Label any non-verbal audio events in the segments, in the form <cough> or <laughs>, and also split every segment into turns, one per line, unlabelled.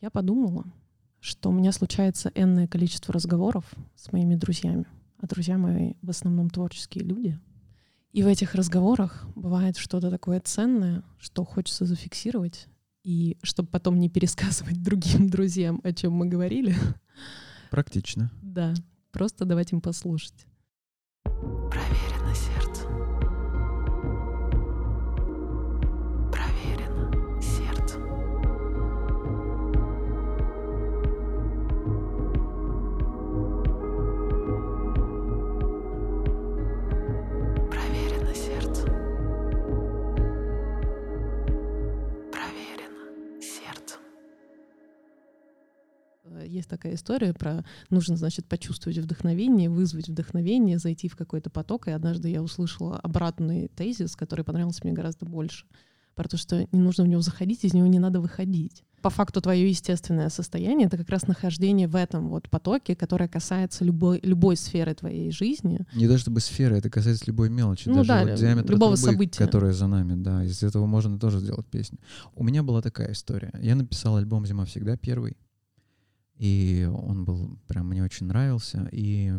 Я подумала, что у меня случается энное количество разговоров с моими друзьями, а друзья мои в основном творческие люди. И в этих разговорах бывает что-то такое ценное, что хочется зафиксировать, и чтобы потом не пересказывать <laughs> другим друзьям, о чем мы говорили.
Практично.
Да, просто давать им послушать. Проверено такая история про нужно, значит, почувствовать вдохновение, вызвать вдохновение, зайти в какой-то поток. И однажды я услышала обратный тезис, который понравился мне гораздо больше. Про то, что не нужно в него заходить, из него не надо выходить. По факту твое естественное состояние — это как раз нахождение в этом вот потоке, которое касается любой, любой сферы твоей жизни.
Не даже чтобы сферы, это касается любой мелочи.
Ну
даже
да,
вот диаметр
любого
трубы,
события.
которое за нами, да. Из этого можно тоже сделать песню. У меня была такая история. Я написал альбом «Зима всегда» первый. И он был прям мне очень нравился. И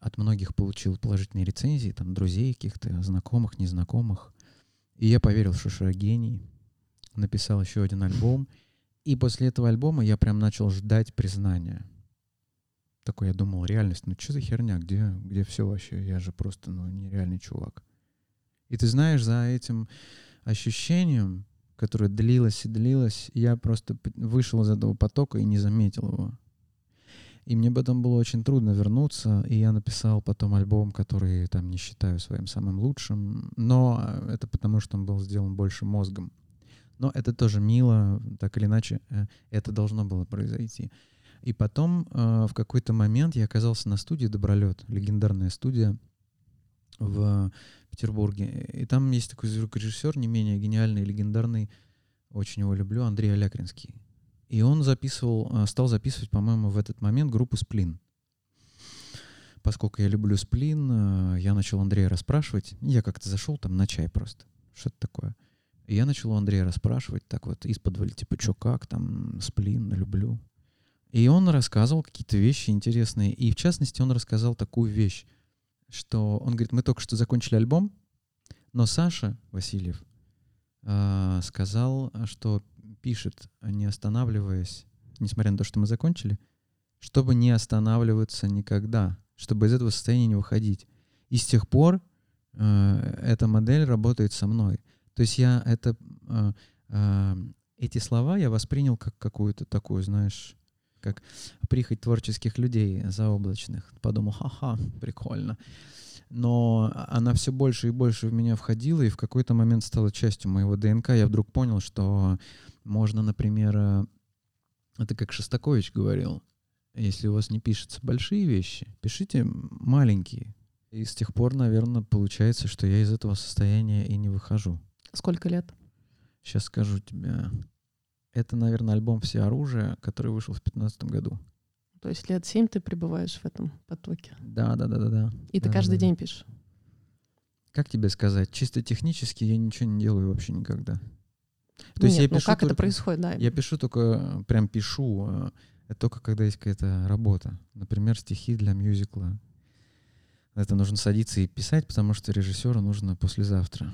от многих получил положительные рецензии, там, друзей каких-то, знакомых, незнакомых. И я поверил, что я гений. Написал еще один альбом. И после этого альбома я прям начал ждать признания. Такой я думал, реальность, ну что за херня, где, где все вообще? Я же просто, ну, нереальный чувак. И ты знаешь, за этим ощущением которое длилось и длилось, я просто вышел из этого потока и не заметил его. И мне потом было очень трудно вернуться, и я написал потом альбом, который там не считаю своим самым лучшим, но это потому, что он был сделан больше мозгом. Но это тоже мило, так или иначе, э, это должно было произойти. И потом э, в какой-то момент я оказался на студии «Добролет», легендарная студия в Петербурге. И там есть такой звукорежиссер, не менее гениальный, легендарный, очень его люблю, Андрей Алякринский. И он записывал, а, стал записывать, по-моему, в этот момент группу «Сплин». Поскольку я люблю «Сплин», а, я начал Андрея расспрашивать. Я как-то зашел там на чай просто. Что это такое? И я начал у Андрея расспрашивать, так вот, из-под типа, что как, там, «Сплин», люблю. И он рассказывал какие-то вещи интересные. И, в частности, он рассказал такую вещь — что он говорит, мы только что закончили альбом, но Саша Васильев э, сказал, что пишет, не останавливаясь, несмотря на то, что мы закончили, чтобы не останавливаться никогда, чтобы из этого состояния не выходить. И с тех пор э, эта модель работает со мной. То есть я это, э, э, эти слова я воспринял как какую-то такую, знаешь, как прихоть творческих людей заоблачных. Подумал, ха-ха, прикольно. Но она все больше и больше в меня входила, и в какой-то момент стала частью моего ДНК. Я вдруг понял, что можно, например, э, это как Шостакович говорил, если у вас не пишутся большие вещи, пишите маленькие. И с тех пор, наверное, получается, что я из этого состояния и не выхожу.
Сколько лет?
Сейчас скажу тебе. Это, наверное, альбом «Все оружие», который вышел в 2015 году.
То есть лет семь ты пребываешь в этом потоке?
Да, да, да, да, да.
И ты
да,
каждый
да.
день пишешь?
Как тебе сказать? Чисто технически я ничего не делаю вообще никогда.
То есть Нет, я ну пишу как только, это происходит, да?
Я пишу только, прям пишу, э, это только когда есть какая-то работа. Например, стихи для мюзикла это нужно садиться и писать, потому что режиссеру нужно послезавтра.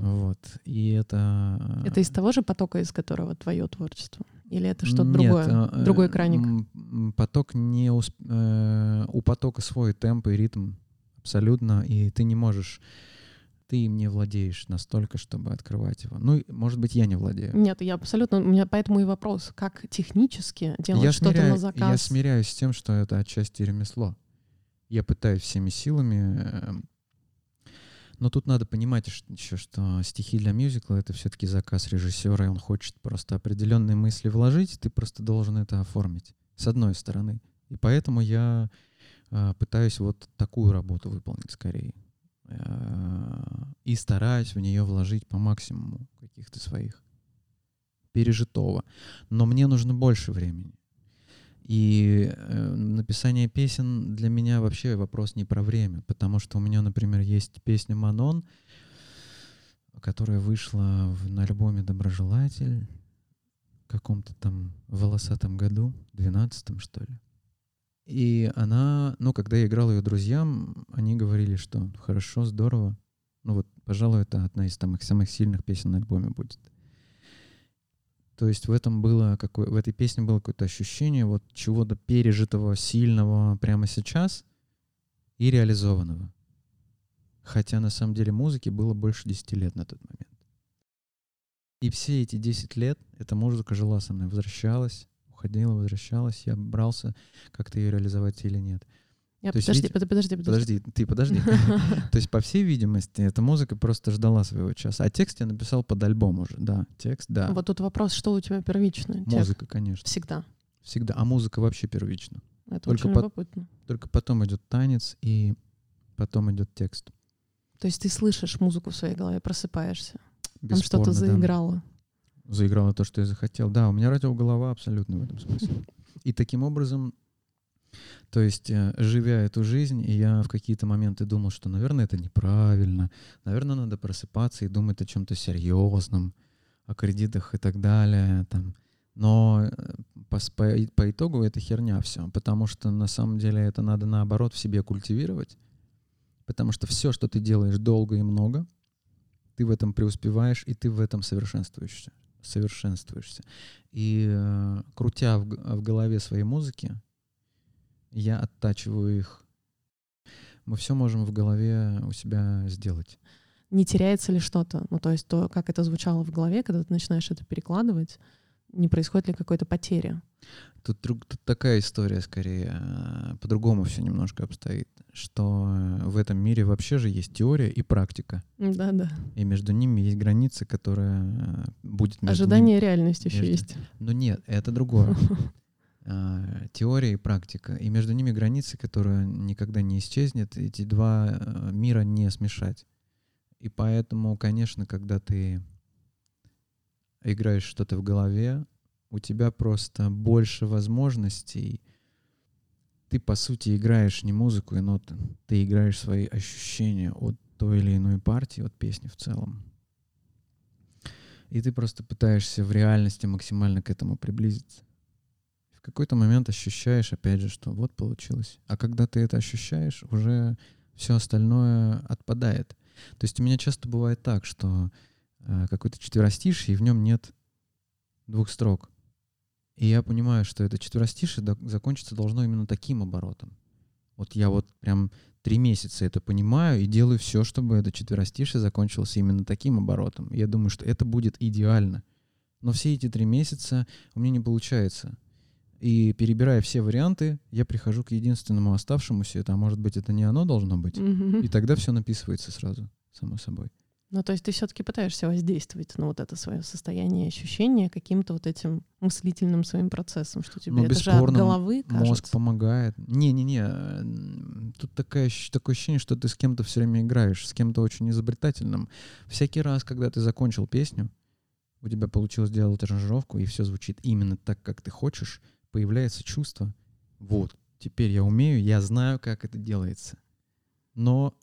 Вот. И это...
Это из того же потока, из которого твое творчество? Или это что-то другое? Э, Другой краник?
Поток не... Усп... Э, у потока свой темп и ритм абсолютно, и ты не можешь ты им не владеешь настолько, чтобы открывать его. Ну, может быть, я не владею.
Нет, я абсолютно... У меня поэтому и вопрос, как технически делать что-то на заказ?
Я смиряюсь с тем, что это отчасти ремесло я пытаюсь всеми силами. Эм, но тут надо понимать еще, что стихи для мюзикла — это все-таки заказ режиссера, и он хочет просто определенные мысли вложить, ты просто должен это оформить, с одной стороны. И поэтому я э, пытаюсь вот такую работу выполнить скорее. Э, и стараюсь в нее вложить по максимуму каких-то своих пережитого. Но мне нужно больше времени. И э, написание песен для меня вообще вопрос не про время, потому что у меня, например, есть песня «Манон», которая вышла в, на альбоме «Доброжелатель». каком-то там волосатом году, двенадцатом, что ли. И она, ну, когда я играл ее друзьям, они говорили, что хорошо, здорово. Ну вот, пожалуй, это одна из самых, самых сильных песен на альбоме будет. То есть в этом было какое, в этой песне было какое-то ощущение вот чего-то пережитого, сильного прямо сейчас и реализованного. Хотя на самом деле музыке было больше 10 лет на тот момент. И все эти 10 лет эта музыка жила со мной, возвращалась, уходила, возвращалась, я брался как-то ее реализовать или нет.
Я, подожди, есть, подожди, подожди,
подожди. ты подожди. <laughs> То есть, по всей видимости, эта музыка просто ждала своего часа. А текст я написал под альбом уже, да. Текст, да.
Вот тут вопрос, что у тебя первично?
Музыка, конечно.
Всегда.
Всегда. А музыка вообще первична.
Это только очень любопытно.
Только потом идет танец и потом идет текст.
То есть ты слышишь музыку в своей голове, просыпаешься. Там что-то заиграло.
Да. Заиграло то, что я захотел. Да, у меня радиоголова абсолютно в этом смысле. И таким образом то есть, э, живя эту жизнь, я в какие-то моменты думал, что, наверное, это неправильно, наверное, надо просыпаться и думать о чем-то серьезном, о кредитах и так далее. Там. Но э, по, по, по итогу это херня все, потому что на самом деле это надо наоборот в себе культивировать, потому что все, что ты делаешь долго и много, ты в этом преуспеваешь, и ты в этом совершенствуешься. совершенствуешься. И э, крутя в, в голове своей музыки, я оттачиваю их. Мы все можем в голове у себя сделать.
Не теряется ли что-то? Ну, то есть то, как это звучало в голове, когда ты начинаешь это перекладывать, не происходит ли какой-то потери?
Тут, тут такая история скорее, э, по-другому все немножко обстоит, что в этом мире вообще же есть теория и практика.
Да, да.
И между ними есть граница, которая э, будет между
Ожидание
ними,
и реальность еще между... есть.
Но нет, это другое. <laughs> А, теория и практика. И между ними границы, которая никогда не исчезнет. Эти два а, мира не смешать. И поэтому, конечно, когда ты играешь что-то в голове, у тебя просто больше возможностей. Ты, по сути, играешь не музыку и ноты, ты играешь свои ощущения от той или иной партии, от песни в целом. И ты просто пытаешься в реальности максимально к этому приблизиться какой-то момент ощущаешь, опять же, что вот получилось. А когда ты это ощущаешь, уже все остальное отпадает. То есть у меня часто бывает так, что э, какой-то четверостиший, и в нем нет двух строк. И я понимаю, что это четверостишее закончиться должно именно таким оборотом. Вот я вот прям три месяца это понимаю и делаю все, чтобы это четверостишее закончилось именно таким оборотом. Я думаю, что это будет идеально. Но все эти три месяца у меня не получается. И перебирая все варианты, я прихожу к единственному оставшемуся. Это, а может быть, это не оно должно быть. И тогда все написывается сразу, само собой.
Ну, то есть ты все-таки пытаешься воздействовать на вот это свое состояние, ощущение каким-то вот этим мыслительным своим процессом, что тебе ну, это же от головы кажется.
Мозг помогает. Не-не-не, тут такое, такое ощущение, что ты с кем-то все время играешь, с кем-то очень изобретательным. Всякий раз, когда ты закончил песню, у тебя получилось сделать аранжировку, и все звучит именно так, как ты хочешь, появляется чувство, вот, теперь я умею, я знаю, как это делается. Но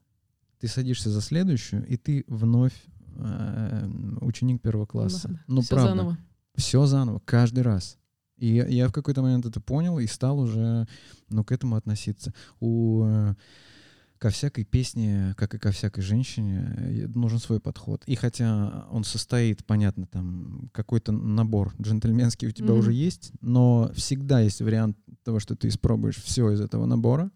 ты садишься за следующую, и ты вновь э, ученик первого класса. Да, ну, все правда. Заново. Все заново, каждый раз. И я, я в какой-то момент это понял и стал уже ну, к этому относиться. У э, ко всякой песне, как и ко всякой женщине, нужен свой подход. И хотя он состоит, понятно, там какой-то набор джентльменский у тебя mm-hmm. уже есть, но всегда есть вариант того, что ты испробуешь все из этого набора,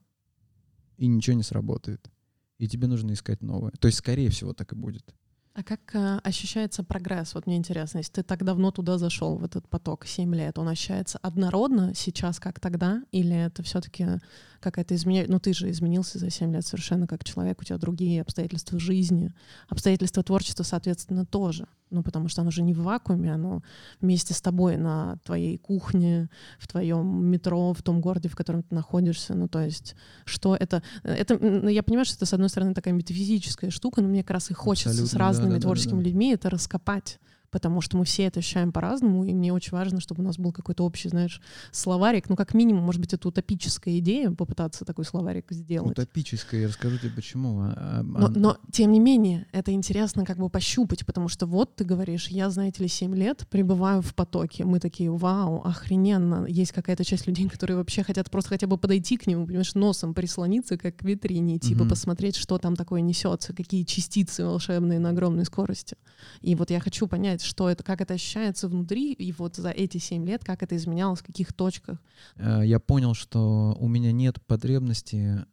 и ничего не сработает. И тебе нужно искать новое. То есть, скорее всего, так и будет.
А как э, ощущается прогресс? Вот мне интересно, если ты так давно туда зашел, в этот поток, 7 лет, он ощущается однородно сейчас, как тогда? Или это все-таки какая-то изменение? Ну, ты же изменился за 7 лет совершенно как человек, у тебя другие обстоятельства жизни, обстоятельства творчества, соответственно, тоже ну, потому что оно же не в вакууме, оно вместе с тобой на твоей кухне, в твоем метро, в том городе, в котором ты находишься. Ну, то есть, что это... это я понимаю, что это, с одной стороны, такая метафизическая штука, но мне как раз и хочется Абсолютно, с разными да, да, творческими да, да. людьми это раскопать потому что мы все это ощущаем по-разному, и мне очень важно, чтобы у нас был какой-то общий, знаешь, словарик, ну, как минимум, может быть, это утопическая идея, попытаться такой словарик сделать.
Утопическая, я расскажу тебе почему. А, а,
но, но, тем не менее, это интересно как бы пощупать, потому что вот ты говоришь, я, знаете ли, 7 лет пребываю в потоке, мы такие, вау, охрененно, есть какая-то часть людей, которые вообще хотят просто хотя бы подойти к нему, понимаешь, носом прислониться, как к витрине, типа mm-hmm. посмотреть, что там такое несется, какие частицы волшебные на огромной скорости. И вот я хочу понять, что это, как это ощущается внутри, и вот за эти семь лет, как это изменялось, в каких точках.
Э, я понял, что у меня нет потребности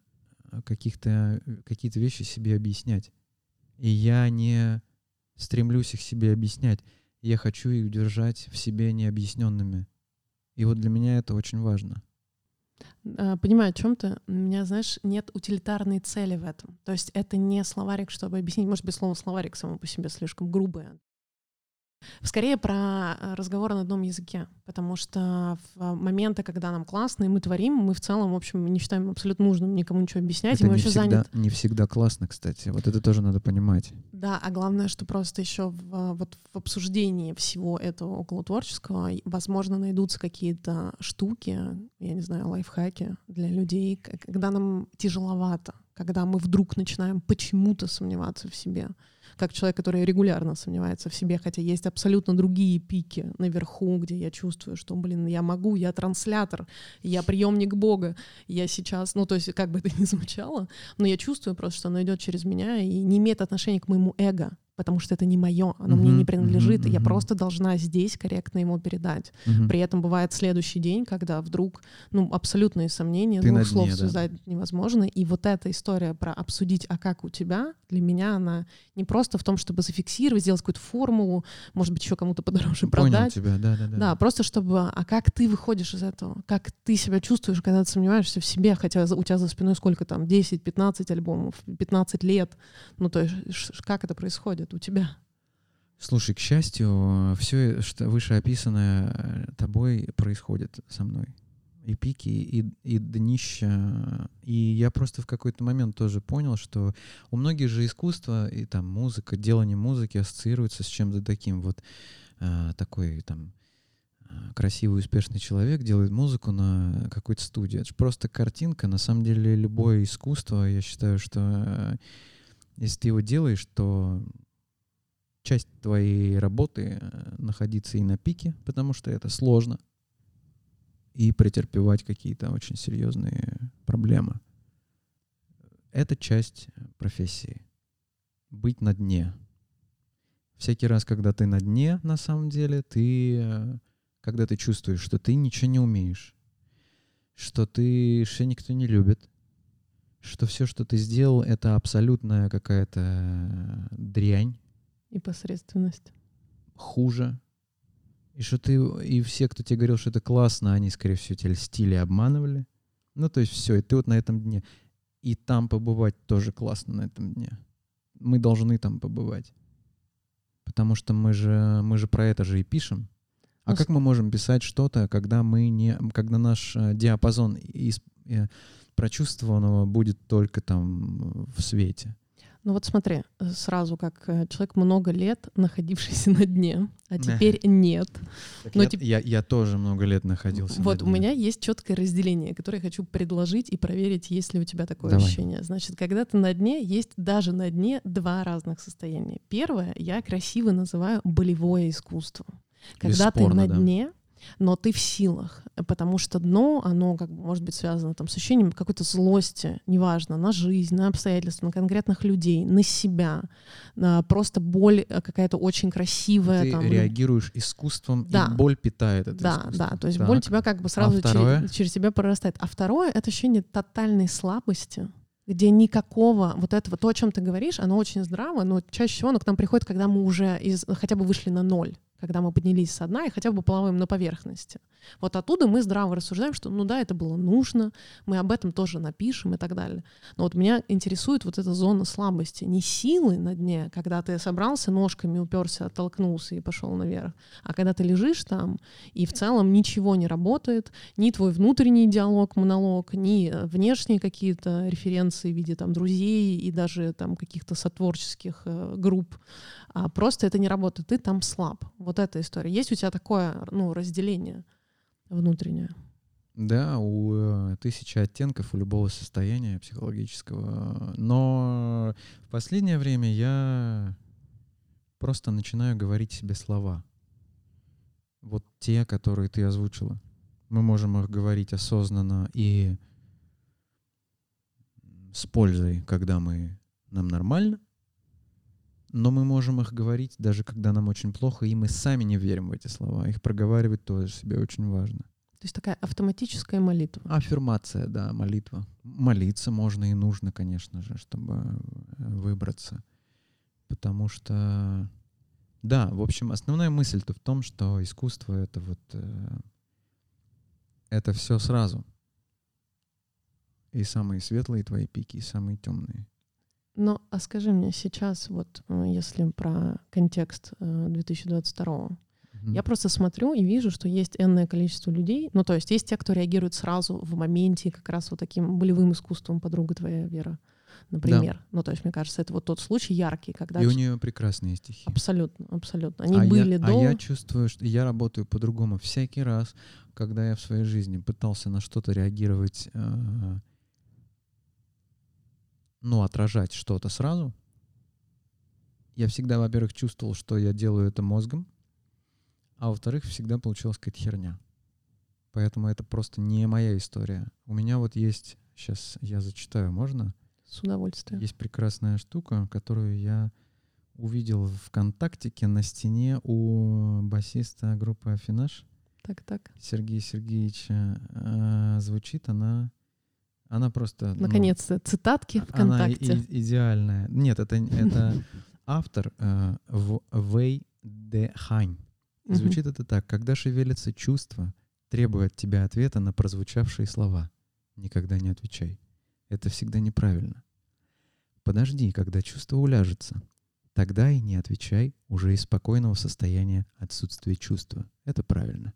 э, каких-то какие-то вещи себе объяснять. И я не стремлюсь их себе объяснять. Я хочу их держать в себе необъясненными. И вот для меня это очень важно.
Понимаю, о чем ты. У меня, знаешь, нет утилитарной цели в этом. То есть это не словарик, чтобы объяснить. Может быть, слово словарик само по себе слишком грубое. Скорее про э, разговор на одном языке, потому что в моменты, когда нам классно и мы творим, мы в целом, в общем, не считаем абсолютно нужным никому ничего объяснять,
это
и мы
не
вообще
всегда,
заняты.
Не всегда классно, кстати. Вот это тоже надо понимать.
Да, а главное, что просто еще в, вот в обсуждении всего этого около творческого, возможно, найдутся какие-то штуки, я не знаю, лайфхаки для людей, когда нам тяжеловато, когда мы вдруг начинаем почему-то сомневаться в себе как человек, который регулярно сомневается в себе, хотя есть абсолютно другие пики наверху, где я чувствую, что, блин, я могу, я транслятор, я приемник Бога, я сейчас, ну, то есть, как бы это ни звучало, но я чувствую просто, что оно идет через меня и не имеет отношения к моему эго потому что это не мое, оно uh-huh, мне не принадлежит, и я просто должна здесь корректно ему передать. Uh-huh. При этом бывает следующий день, когда вдруг, ну, абсолютные сомнения, Ты двух слов дне, связать да. невозможно, и вот эта история про обсудить, а как у тебя, для меня она не просто в том, чтобы зафиксировать, сделать какую-то формулу, может быть, еще кому-то подороже
Понял
продать.
тебя, да, да, да.
Да, просто чтобы, а как ты выходишь из этого, как ты себя чувствуешь, когда ты сомневаешься в себе, хотя у тебя за спиной сколько там, 10-15 альбомов, 15 лет, ну, то есть как это происходит? У тебя?
Слушай, к счастью, все, что вышеописанное э, тобой, происходит со мной. И пики, и, и днища. И я просто в какой-то момент тоже понял, что у многих же искусство и там музыка, делание музыки ассоциируется с чем-то таким. Вот э, такой там э, красивый, успешный человек делает музыку на какой-то студии. Это же просто картинка. На самом деле любое искусство, я считаю, что э, если ты его делаешь, то часть твоей работы э, находиться и на пике, потому что это сложно, и претерпевать какие-то очень серьезные проблемы. Это часть профессии. Быть на дне. Всякий раз, когда ты на дне, на самом деле, ты, э, когда ты чувствуешь, что ты ничего не умеешь, что ты, что никто не любит, что все, что ты сделал, это абсолютная какая-то дрянь,
и посредственность.
Хуже. И что ты, и все, кто тебе говорил, что это классно, они, скорее всего, тебя льстили, обманывали. Ну, то есть все, и ты вот на этом дне. И там побывать тоже классно на этом дне. Мы должны там побывать. Потому что мы же, мы же про это же и пишем. А ну, как мы можем писать что-то, когда мы не, когда наш э, диапазон из, э, прочувствованного будет только там в свете?
Ну вот смотри, э, сразу как э, человек много лет находившийся на дне, а теперь нет.
Но я, теп... я, я тоже много лет находился.
Вот
на
дне. у меня есть четкое разделение, которое я хочу предложить и проверить, есть ли у тебя такое
Давай.
ощущение. Значит, когда ты на дне, есть даже на дне два разных состояния. Первое я красиво называю болевое искусство. Когда
Бесспорно,
ты на дне, но ты в силах, потому что дно, оно как бы может быть связано там с ощущением какой-то злости, неважно, на жизнь, на обстоятельства, на конкретных людей, на себя, на просто боль э, какая-то очень красивая.
Ты
там,
реагируешь искусством, да. и боль питает это
Да,
искусство.
да, то есть
так.
боль тебя как бы сразу
а через,
через тебя прорастает. А второе — это ощущение тотальной слабости, где никакого вот этого, то, о чем ты говоришь, оно очень здраво, но чаще всего оно к нам приходит, когда мы уже из, хотя бы вышли на ноль когда мы поднялись со дна и хотя бы плаваем на поверхности. Вот оттуда мы здраво рассуждаем, что ну да, это было нужно, мы об этом тоже напишем и так далее. Но вот меня интересует вот эта зона слабости. Не силы на дне, когда ты собрался ножками, уперся, оттолкнулся и пошел наверх, а когда ты лежишь там, и в целом ничего не работает, ни твой внутренний диалог, монолог, ни внешние какие-то референции в виде там друзей и даже там каких-то сотворческих э, групп, а просто это не работает, ты там слаб. Вот эта история. Есть у тебя такое ну, разделение внутреннее?
Да, у э, тысячи оттенков у любого состояния психологического. Но в последнее время я просто начинаю говорить себе слова. Вот те, которые ты озвучила. Мы можем их говорить осознанно и с пользой, когда мы нам нормально, но мы можем их говорить, даже когда нам очень плохо, и мы сами не верим в эти слова. Их проговаривать тоже себе очень важно.
То есть такая автоматическая молитва.
Аффирмация, да, молитва. Молиться можно и нужно, конечно же, чтобы э, выбраться. Потому что, да, в общем, основная мысль-то в том, что искусство — это вот... Э, это все сразу. И самые светлые твои пики, и самые темные.
Ну, а скажи мне сейчас, вот э, если про контекст 2022 э, я просто смотрю и вижу, что есть энное количество людей, ну, то есть есть те, кто реагирует сразу в моменте, как раз вот таким болевым искусством подруга твоя Вера, например. Да. Ну, то есть, мне кажется, это вот тот случай яркий, когда...
И у нее прекрасные стихи.
Абсолютно, абсолютно. Они
а
были
я,
до...
А я чувствую, что я работаю по-другому всякий раз, когда я в своей жизни пытался на что-то реагировать э, ну, отражать что-то сразу, я всегда, во-первых, чувствовал, что я делаю это мозгом, а во-вторых, всегда получилась какая-то херня. Поэтому это просто не моя история. У меня вот есть, сейчас я зачитаю, можно?
С удовольствием.
Есть прекрасная штука, которую я увидел в ВКонтактике на стене у басиста группы Афинаж.
Так, так.
Сергея Сергеевича. Э, звучит она она просто...
Наконец-то, ну, цитатки ВКонтакте.
Она и, идеальная. Нет, это, это автор э, в Вэй Де Хань. Звучит это так. Когда шевелится чувство, требуя от тебя ответа на прозвучавшие слова. Никогда не отвечай. Это всегда неправильно. Подожди, когда чувство уляжется. Тогда и не отвечай уже из спокойного состояния отсутствия чувства. Это правильно.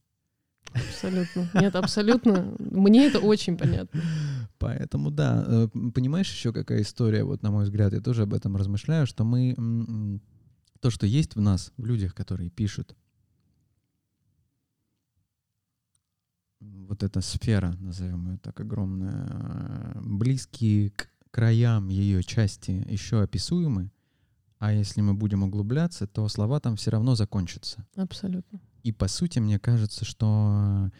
Абсолютно. Нет, абсолютно. Мне это очень понятно.
Поэтому, да, э, понимаешь еще какая история, вот на мой взгляд, я тоже об этом размышляю, что мы, то, что есть в нас, в людях, которые пишут, вот эта сфера, назовем ее так, огромная, близкие к краям ее части еще описуемы, а если мы будем углубляться, то слова там все равно закончатся.
Абсолютно.
И по сути, мне кажется, что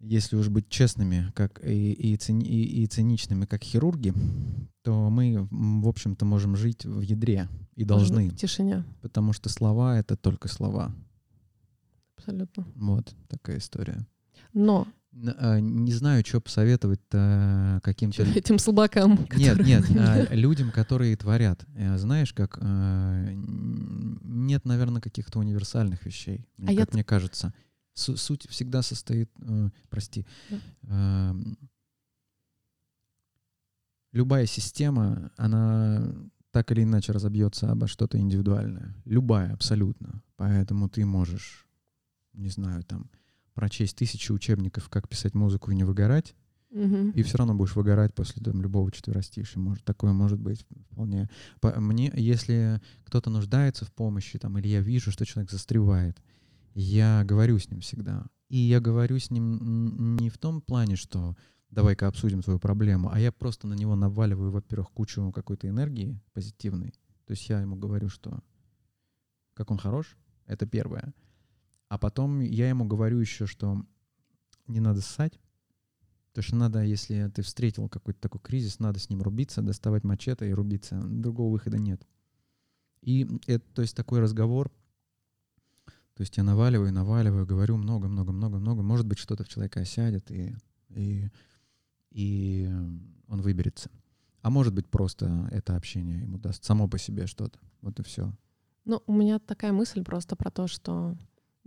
если уж быть честными, как и, и, цини, и, и циничными, как хирурги, то мы, в общем-то, можем жить в ядре и должны.
В тишине.
Потому что слова — это только слова.
Абсолютно.
Вот такая история.
Но
не знаю, что посоветовать каким-то... <laughs>
Этим слабакам.
Нет, нет, <laughs> а, людям, которые творят. Э, знаешь, как... А, нет, наверное, каких-то универсальных вещей, как я... мне кажется. Суть всегда состоит... Э, прости. Да. Любая система, она так или иначе разобьется обо что-то индивидуальное. Любая, абсолютно. Поэтому ты можешь, не знаю, там прочесть тысячи учебников, как писать музыку и не выгорать,
угу.
и все равно будешь выгорать после там, любого четверостишия. Может, такое может быть вполне. По, мне, если кто-то нуждается в помощи, там, или я вижу, что человек застревает, я говорю с ним всегда. И я говорю с ним не в том плане, что давай-ка обсудим твою проблему, а я просто на него наваливаю, во-первых, кучу какой-то энергии позитивной. То есть я ему говорю, что как он хорош, это первое. А потом я ему говорю еще, что не надо ссать, то что надо, если ты встретил какой-то такой кризис, надо с ним рубиться, доставать мачете и рубиться. Другого выхода нет. И это, то есть такой разговор, то есть я наваливаю, наваливаю, говорю много-много-много-много. Может быть, что-то в человека осядет, и, и, и он выберется. А может быть, просто это общение ему даст само по себе что-то. Вот и все.
Ну, у меня такая мысль просто про то, что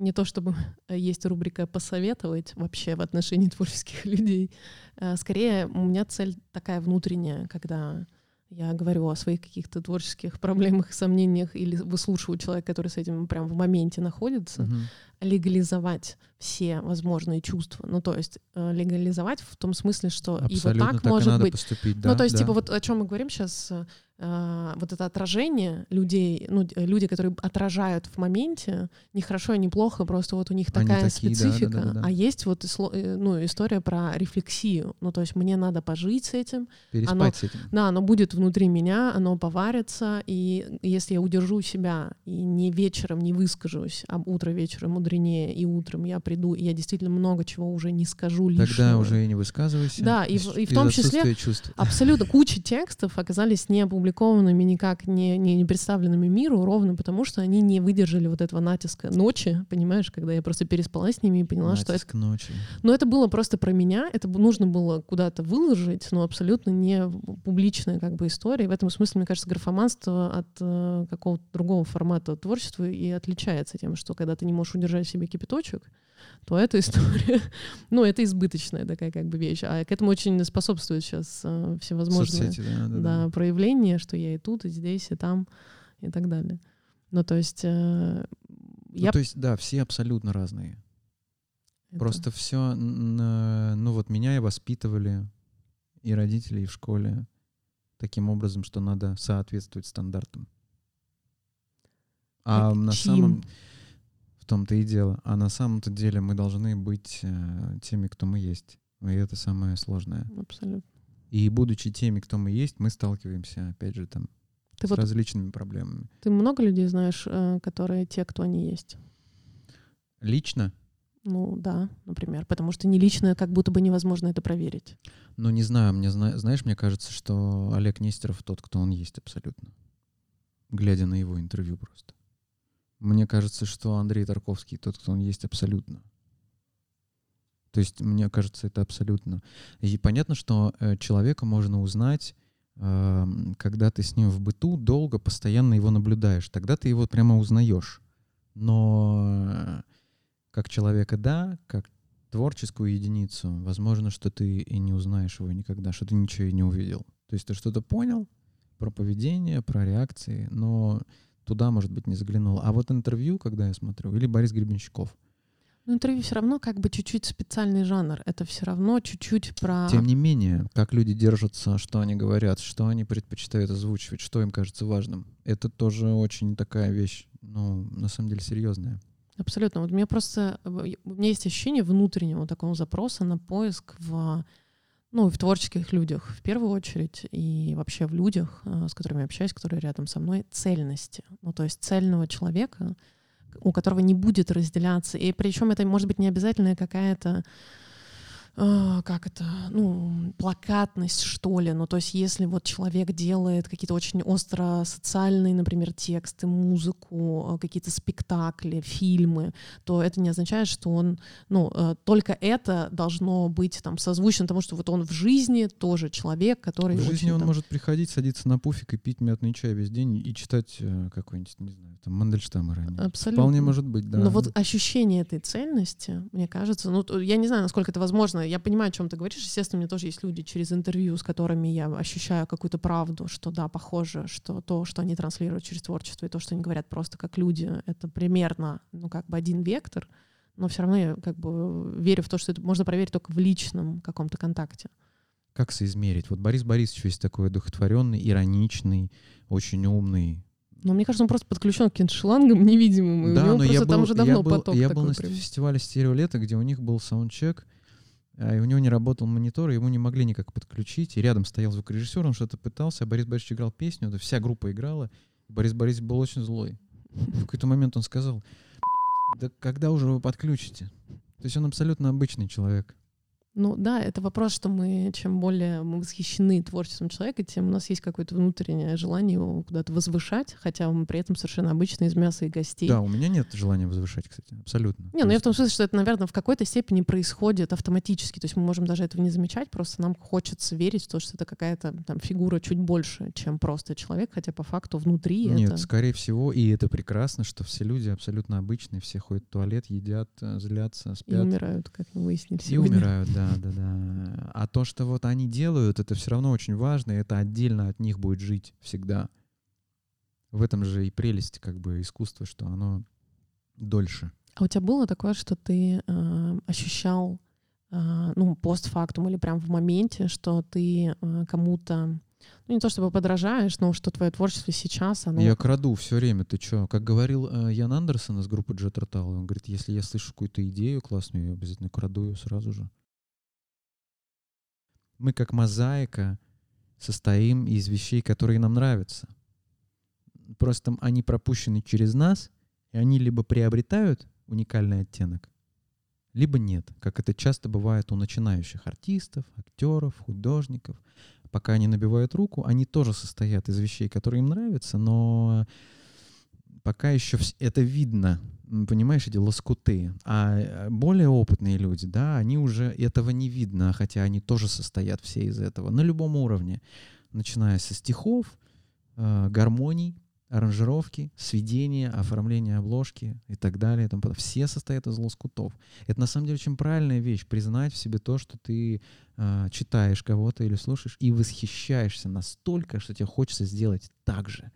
не то чтобы <laughs> есть рубрика «посоветовать» вообще в отношении творческих <laughs> людей. Э, скорее, у меня цель такая внутренняя, когда я говорю о своих каких-то творческих проблемах, сомнениях или выслушиваю человека, который с этим прям в моменте находится, угу. легализовать все возможные чувства. Ну, то есть э, легализовать в том смысле, что
Абсолютно
и вот так,
так
может быть.
Поступить,
ну,
да,
то есть,
да.
типа, вот о чем мы говорим сейчас, э, вот это отражение людей, ну, люди, которые отражают в моменте, не хорошо и не плохо, просто вот у них
Они
такая
такие, да,
специфика.
да, да, да.
А есть вот э, ну, история про рефлексию. Ну, то есть мне надо пожить с этим.
Переспать
оно,
с этим.
Да, оно будет внутри меня, оно поварится, и если я удержу себя и не вечером не выскажусь, а утро вечером мудренее, и утром я приду, и я действительно много чего уже не скажу лишнего.
Тогда уже и не высказывайся.
Да, и, в, и в том числе
чувств.
абсолютно куча текстов оказались не опубликованными, никак не, не, не представленными миру, ровно потому, что они не выдержали вот этого натиска ночи, понимаешь, когда я просто переспала с ними и поняла,
Натиск
что это...
ночи.
Но это было просто про меня, это нужно было куда-то выложить, но абсолютно не публичная как бы история. И в этом смысле, мне кажется, графоманство от э, какого-то другого формата творчества и отличается тем, что когда ты не можешь удержать в себе кипяточек, то эта история, <laughs> ну, это избыточная такая как бы вещь. А к этому очень способствуют сейчас э, всевозможные
Соцсети, да, да,
да. проявления, что я и тут, и здесь, и там, и так далее. Ну, то есть... Э,
Ну,
я...
то есть, да, все абсолютно разные.
это-
Просто все, ну вот меня и воспитывали, и родители, и в школе таким образом, что надо соответствовать стандартам. А
Так
на самом в том-то и дело. А на самом-то деле мы должны быть э, теми, кто мы есть. И это самое сложное.
Абсолютно.
И будучи теми, кто мы есть, мы сталкиваемся, опять же, там,
Ты
с
вот
различными проблемами.
ты много людей знаешь, э, которые те, кто они есть?
Лично,
Ну да, например, потому что не лично, как будто бы невозможно это проверить.
ну не знаю, мне зна- знаешь, мне кажется, что Олег Нестеров тот, кто он есть абсолютно. Глядя на его интервью просто. Мне кажется, что Андрей Тарковский тот, кто он есть абсолютно. То есть, мне кажется, это абсолютно. И понятно, что э, человека можно узнать, э, когда ты с ним в быту долго, постоянно его наблюдаешь. Тогда ты его прямо узнаешь. Но э, как человека, да, как творческую единицу, возможно, что ты и не узнаешь его никогда, что ты ничего и не увидел. То есть ты что-то понял про поведение, про реакции, но туда, может быть, не заглянул. А вот интервью, когда я смотрю, или Борис Гребенщиков,
Но интервью все равно как бы чуть-чуть специальный жанр. Это все равно чуть-чуть про...
Тем не менее, как люди держатся, что они говорят, что они предпочитают озвучивать, что им кажется важным, это тоже очень такая вещь, ну, на самом деле, серьезная.
Абсолютно. Вот у меня просто... э, У меня есть ощущение внутреннего такого запроса на поиск в ну, в творческих людях в первую очередь, и вообще в людях, э, с которыми я общаюсь, которые рядом со мной, цельности. Ну, то есть цельного человека, у которого не будет разделяться. И причем это может быть не обязательно какая-то как это, ну, плакатность, что ли. Ну, то есть если вот человек делает какие-то очень остро социальные, например, тексты, музыку, а, какие-то спектакли, фильмы, то это не означает, что он, ну, э, только это должно быть там созвучно тому, что вот он в жизни тоже человек, который
В жизни
очень,
он
там,
может приходить, садиться на пуфик и пить мятный чай весь день и читать э, какой-нибудь, не знаю, там Мандельштама ранее.
Абсолютно.
Вполне может быть, да.
Но вот ощущение этой цельности, мне кажется, ну, я не знаю, насколько это возможно. Я понимаю, о чем ты говоришь. Естественно, у меня тоже есть люди через интервью, с которыми я ощущаю какую-то правду, что да, похоже, что то, что они транслируют через творчество, и то, что они говорят просто как люди, это примерно, ну, как бы один вектор. Но все равно я как бы верю в то, что это можно проверить только в личном каком-то контакте.
Как соизмерить? Вот Борис Борисович весь такой одухотворенный, ироничный, очень умный.
Но мне кажется, он просто подключен к каким-то шлангам невидимым, и у него
но
просто там уже давно
я был,
поток
я был на
прям.
фестивале «Стереолето», где у них был саундчек, и у него не работал монитор, и ему не могли никак подключить. И рядом стоял звукорежиссер, он что-то пытался, а Борис Борисович играл песню, это вся группа играла. Борис Борисович был очень злой. В какой-то момент он сказал, да когда уже вы подключите? То есть он абсолютно обычный человек.
Ну да, это вопрос, что мы, чем более мы восхищены творчеством человека, тем у нас есть какое-то внутреннее желание его куда-то возвышать, хотя мы при этом совершенно обычно из мяса и гостей.
Да, у меня нет желания возвышать, кстати, абсолютно.
Не, ну я в том смысле, что это, наверное, в какой-то степени происходит автоматически, то есть мы можем даже этого не замечать, просто нам хочется верить в то, что это какая-то там фигура чуть больше, чем просто человек, хотя по факту внутри
Нет,
это...
скорее всего, и это прекрасно, что все люди абсолютно обычные, все ходят в туалет, едят, э, злятся,
И
спят.
умирают, как мы выяснили
И
сегодня.
умирают, да, да, да. А то, что вот они делают, это все равно очень важно, и это отдельно от них будет жить всегда. В этом же и прелесть как бы искусства, что оно дольше.
А у тебя было такое, что ты э, ощущал, э, ну, постфактум или прям в моменте, что ты э, кому-то, ну, не то чтобы подражаешь, но что твое творчество сейчас, оно...
Я краду все время, ты чё? Как говорил э, Ян Андерсон из группы Джет Ротал, он говорит, если я слышу какую-то идею классную, я обязательно краду ее сразу же. Мы как мозаика состоим из вещей, которые нам нравятся. Просто они пропущены через нас, и они либо приобретают уникальный оттенок, либо нет, как это часто бывает у начинающих артистов, актеров, художников. Пока они набивают руку, они тоже состоят из вещей, которые им нравятся, но пока еще это видно, понимаешь, эти лоскуты. А э, более опытные люди, да, они уже этого не видно, хотя они тоже состоят все из этого на любом уровне, начиная со стихов, э, гармоний, аранжировки, сведения, оформления обложки и так далее. подобное. Все состоят из лоскутов. Это на самом деле очень правильная вещь, признать в себе то, что ты э, читаешь кого-то или слушаешь и восхищаешься настолько, что тебе хочется сделать так же.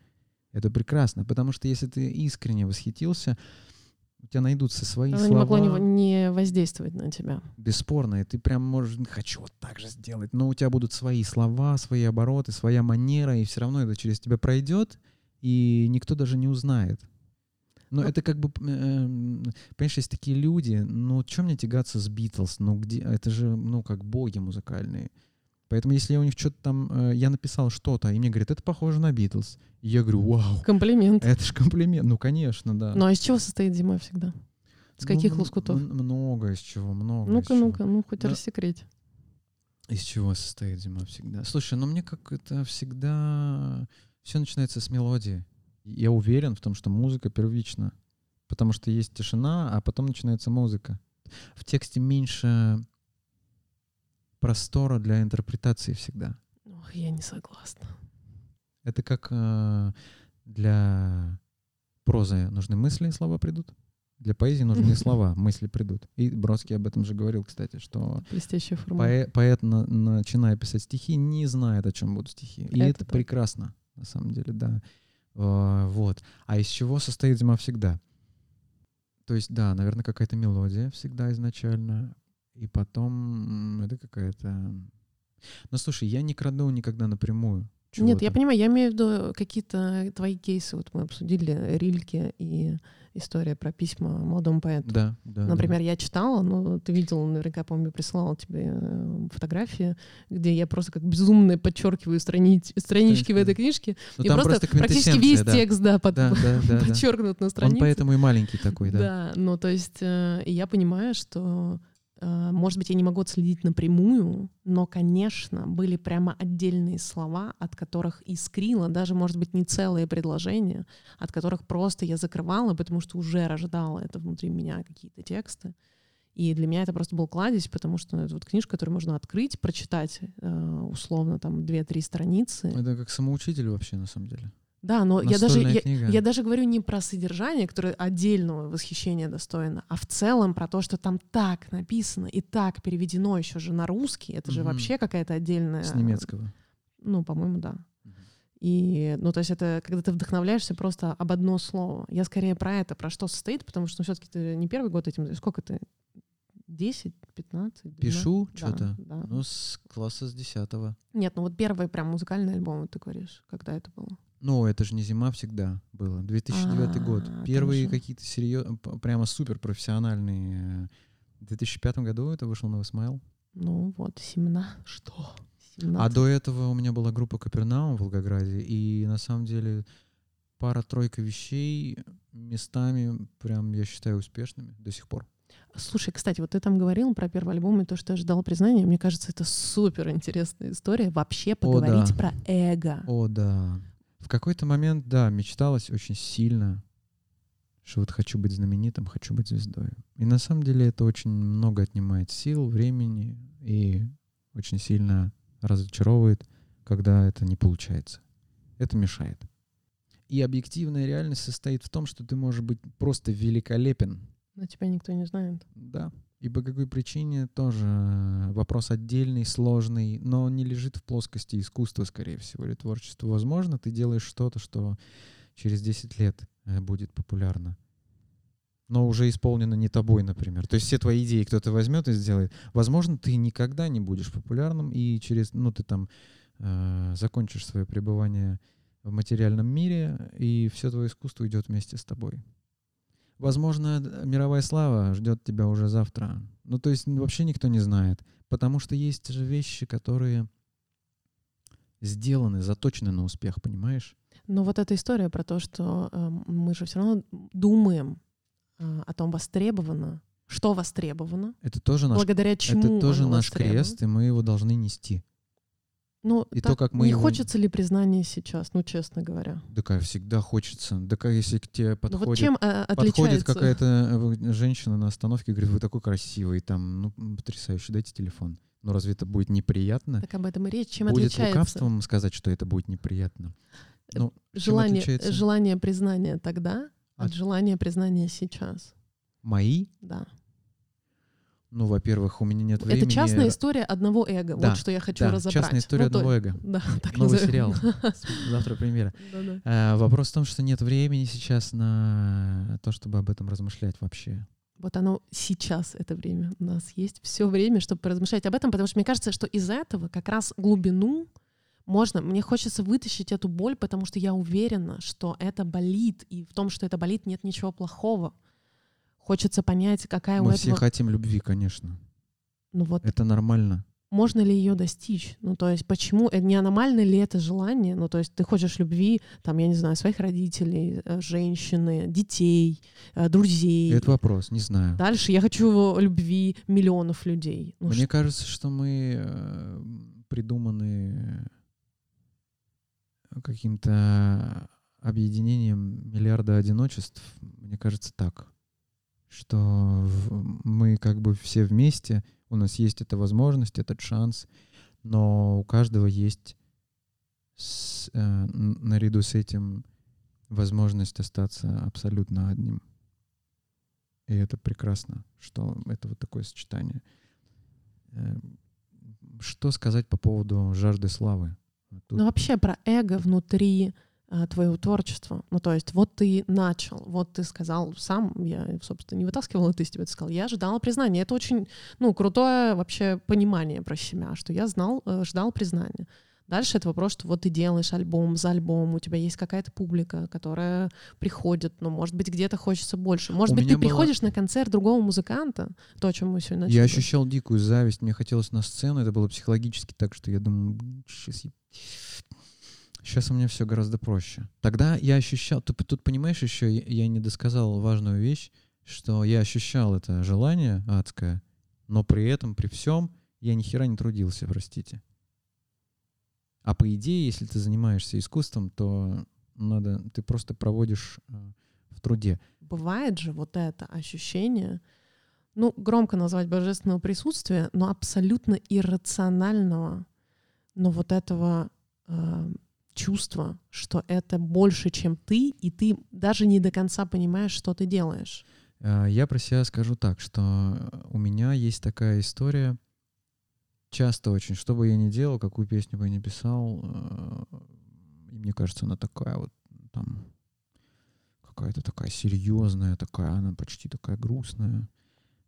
Это прекрасно, потому что если ты искренне восхитился, у тебя найдутся свои
Оно не
слова.
могло не, не воздействовать на тебя.
Бесспорно, и ты прям можешь, «Ну, хочу вот так же сделать, но у тебя будут свои слова, свои обороты, своя манера, и все равно это через тебя пройдет, и никто даже не узнает. Но
Ну-
это как бы, эм, понимаешь, есть такие люди, ну, чем мне тягаться с Битлз? Ну, где, это же, ну, как боги музыкальные. Поэтому если у них что-то там, э, я написал что-то, и мне говорят, это похоже на Битлз. И я говорю, вау,
Комплимент.
это же комплимент. Ну, конечно, да.
Ну а из чего состоит зима всегда? С каких
Ну,
лоскутов?
Много из чего, много
Ну-ка, ну-ка, ну хоть
Да.
рассекреть.
Из чего состоит зима всегда? Слушай, ну мне как это всегда... Все начинается с мелодии. Я уверен в том, что музыка первична. Потому что есть тишина, а потом начинается музыка. В тексте меньше простора для интерпретации всегда.
Ох, я не согласна.
Это как э, для прозы нужны мысли, слова придут. Для поэзии нужны <laughs> слова, мысли придут. И Бродский об этом же говорил, кстати, что. Поэ- поэт, на- начиная писать стихи, не знает, о чем будут стихи. И
Это
это,
так.
прекрасно, на самом деле, да. А, вот. А из чего состоит зима всегда? То есть, да, наверное, какая-то мелодия всегда изначально. И потом это какая-то... Ну, слушай, я не краду никогда напрямую.
Нет, я
чего-то.
понимаю, я имею в виду какие-то твои кейсы. Вот мы обсудили Рильке и история про письма молодому поэту.
Да, да. да.
Например, я читала, ну, ты видел, наверняка, помню, присылала тебе э, фотографии, где я просто как безумная подчеркиваю странич- странички в
да.
этой книжке.
Ну,
и просто,
просто
практически весь
да.
текст, да, под,
Да, да, да, да.
подчеркнут на
Он
странице.
поэтому и маленький такой, да.
Да, ну то есть э, я понимаю, что, может быть, я не могу отследить напрямую, но, конечно, были прямо отдельные слова, от которых искрило, даже, может быть, не целые предложения, от которых просто я закрывала, потому что уже рождала это внутри меня какие-то тексты. И для меня это просто был кладезь, потому что это вот книжка, которую можно открыть, прочитать э, условно там 2-3 страницы.
Это как самоучитель вообще, на самом деле.
Да, но я даже, я, я даже говорю не про содержание, которое отдельного восхищения достойно, а в целом про то, что там так написано и так переведено еще же на русский. Это же
Мгм.
вообще какая-то отдельная...
С немецкого.
Ну, по-моему, да. И, ну, то есть это когда ты вдохновляешься просто об одно слово. Я скорее про это, про что состоит, потому что, ну, все-таки ты не первый год этим... Сколько ты? 10, 15? 12?
Пишу
Да,
что-то.
да.
Ну, с класса с десятого.
Нет, ну вот первый прям музыкальный альбом, ты говоришь, когда это было?
Ну, это же не зима всегда было. 2009 год.
А, там
Первые какие-то серьезные, прямо супер профессиональные. В 2005 году это вышел новый смайл.
Ну вот, 17. Что?
А
17.
до этого у меня была группа Капернаум в Волгограде. И на самом деле пара-тройка вещей местами прям, я считаю, успешными до сих пор.
Слушай, кстати, вот ты там говорил про первый альбом и то, что ждал признания. Мне кажется, это супер интересная история. Вообще поговорить
да.
про эго.
О, да. В какой-то момент, да, мечталось очень сильно, что вот хочу быть знаменитым, хочу быть звездой. И на самом деле это очень много отнимает сил, времени и очень сильно разочаровывает, когда это не получается. Это мешает. И объективная реальность состоит в том, что ты можешь быть просто великолепен.
Но тебя никто не знает.
Да. И по какой причине тоже вопрос отдельный, сложный, но он не лежит в плоскости искусства, скорее всего, или творчества. Возможно, ты делаешь что-то, что через 10 лет э, будет популярно но уже исполнено не тобой, например. То есть все твои идеи кто-то возьмет и сделает. Возможно, ты никогда не будешь популярным, и через, ну, ты там э, закончишь свое пребывание в материальном мире, и все твое искусство идет вместе с тобой. Возможно, мировая слава ждет тебя уже завтра. Ну, то есть вообще никто не знает. Потому что есть же вещи, которые сделаны, заточены на успех, понимаешь?
Но вот эта история про то, что э, мы же все равно думаем э, о том, востребовано, что востребовано,
это тоже наш,
благодаря чему
это тоже наш крест, и мы его должны нести.
Ну,
и
так,
то, как мы
не
его...
хочется ли признания сейчас, ну, честно говоря?
Да всегда хочется. Да если к тебе подходит,
ну, вот чем, а,
подходит какая-то э, женщина на остановке и говорит, вы такой красивый, там, ну, потрясающе, дайте телефон. Ну, разве это будет неприятно?
Так об этом и речь. Чем
будет
отличается?
лукавством сказать, что это будет неприятно. Ну,
желание, желание признания тогда от, от желания признания сейчас.
Мои?
Да.
Ну, во-первых, у меня нет времени.
Это частная история одного эго.
Да,
вот что я хочу
да,
разобрать.
частная история
ну,
одного
то...
эго. <laughs>
Да, так
Новый
назовем.
сериал. <laughs> Завтра премьера.
Да-да.
А, вопрос в том, что нет времени сейчас на то, чтобы об этом размышлять вообще.
Вот оно сейчас, это время. У нас есть все время, чтобы поразмышлять об этом, потому что мне кажется, что из этого как раз глубину можно, мне хочется вытащить эту боль, потому что я уверена, что это болит, и в том, что это болит, нет ничего плохого. Хочется понять, какая
Мы
у
все
этого...
хотим любви, конечно.
Ну вот
Это нормально.
можно ли ее достичь? Ну, то есть, почему, э, не аномально ли это желание? Ну, то есть, ты хочешь любви, там, я не знаю, своих родителей, э, женщины, детей, э, друзей.
Это вопрос, не знаю.
Дальше я хочу любви миллионов людей. Ну,
Мне
ш-
кажется, что мы придуманы каким-то объединением миллиарда одиночеств. Мне кажется так, что мы как бы все вместе, у нас есть эта возможность, этот шанс, но у каждого есть с- э, наряду с этим возможность остаться абсолютно одним. И это прекрасно, что это вот такое сочетание. Э, Что сказать по поводу жажды славы? Тут-
Ну, вообще про эго внутри твоего творчества. Ну, то есть вот ты начал, вот ты сказал сам, я, собственно, не вытаскивала это из тебя, ты сказал, я ждала признания. Это очень, ну, крутое вообще понимание про себя, что я знал, э, ждал признания. Дальше это вопрос, что вот ты делаешь альбом за альбом, у тебя есть какая-то публика, которая приходит, но, может быть, где-то хочется больше. Может
У
быть, ты
была-
приходишь на концерт другого музыканта, то, о чем мы сегодня начали.
Я ощущал дикую зависть, мне хотелось на сцену, это было психологически так, что я думаю, сейчас Сейчас у меня все гораздо проще. Тогда я ощущал, ты тут понимаешь еще, я, не досказал важную вещь, что я ощущал это желание адское, но при этом, при всем, я ни хера не трудился, простите. А по идее, если ты занимаешься искусством, то надо, ты просто проводишь э, в труде.
бывает же вот это ощущение, ну, громко назвать божественного присутствия, но абсолютно иррационального, но вот этого э, чувства, что это больше, чем ты, и ты даже не до конца понимаешь, что ты делаешь.
Э, Я про себя скажу так, что у меня есть такая история, часто очень, что бы я ни делал, какую песню бы я ни писал, э, и мне кажется, она такая вот там какая-то такая серьезная, такая, она почти такая грустная.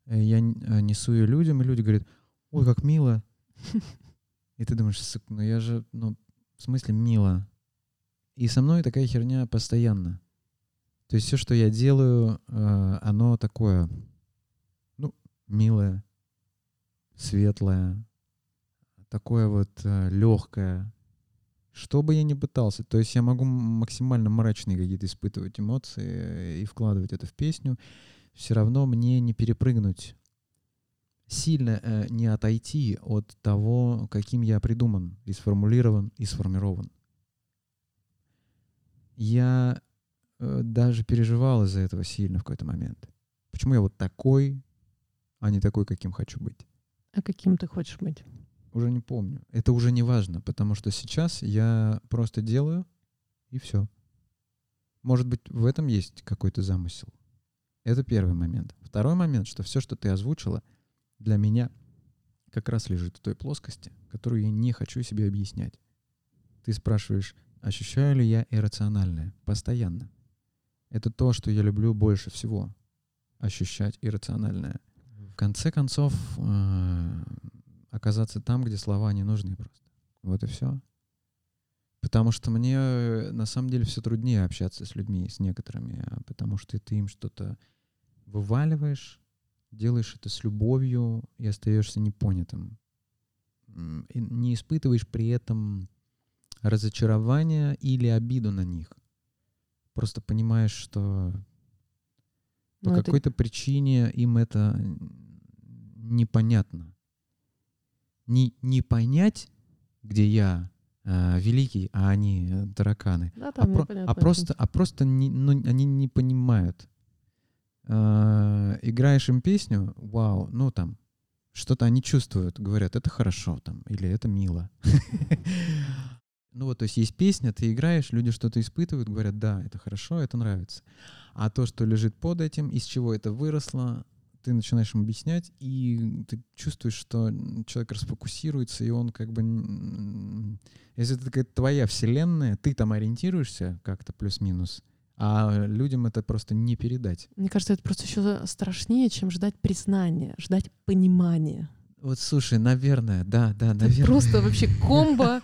Э, Я несу ее людям, и люди говорят, ой, как мило. <laughs> И ты думаешь, ну я же, ну, в смысле мило. И со мной такая херня постоянно. То есть все, что я делаю, э, оно такое, ну, милое, светлое, такое вот легкое. Что бы я ни пытался, то есть я могу максимально мрачные какие-то испытывать эмоции и вкладывать это в песню. все равно мне не перепрыгнуть, сильно э, не отойти от того, каким я придуман, и сформулирован, и сформирован. Я э, даже переживал из-за этого сильно в какой-то момент. Почему я вот такой, а не такой, каким хочу быть?
А каким ты хочешь быть?
Уже не помню. Это уже не важно, потому что сейчас я просто делаю, и все. Может быть, в этом есть какой-то замысел. Это первый момент. Второй момент, что все, что ты озвучила, для меня как раз лежит в той плоскости, которую я не хочу себе объяснять. Ты спрашиваешь, ощущаю ли я иррациональное? Постоянно. Это то, что я люблю больше всего. Ощущать иррациональное. В конце концов, э, оказаться там, где слова не нужны просто. Вот и все. Потому что мне э, на самом деле все труднее общаться с людьми, с некоторыми, а потому что ты им что-то вываливаешь, делаешь это с любовью и остаешься непонятым. И не испытываешь при этом разочарования или обиду на них. Просто понимаешь, что по ну, какой-то это... причине им это непонятно. Не, не понять, где я э, великий, а они э, тараканы.
Да, там
а, про, а просто, а просто не, ну, они не понимают. Э, играешь им песню, вау, ну там, что-то они чувствуют, говорят, это хорошо там, или это мило. <laughs> Ну вот, то есть есть песня, ты играешь, люди что-то испытывают, говорят, да, это хорошо, это нравится. А то, что лежит под этим, из чего это выросло, ты начинаешь им объяснять, и ты чувствуешь, что человек расфокусируется, и он как бы... Если это такая твоя вселенная, ты там ориентируешься как-то плюс-минус, а людям это просто не передать.
Мне кажется, это просто еще страшнее, чем ждать признания, ждать понимания.
Вот слушай, наверное, да, да,
это
наверное.
Просто вообще <laughs> комбо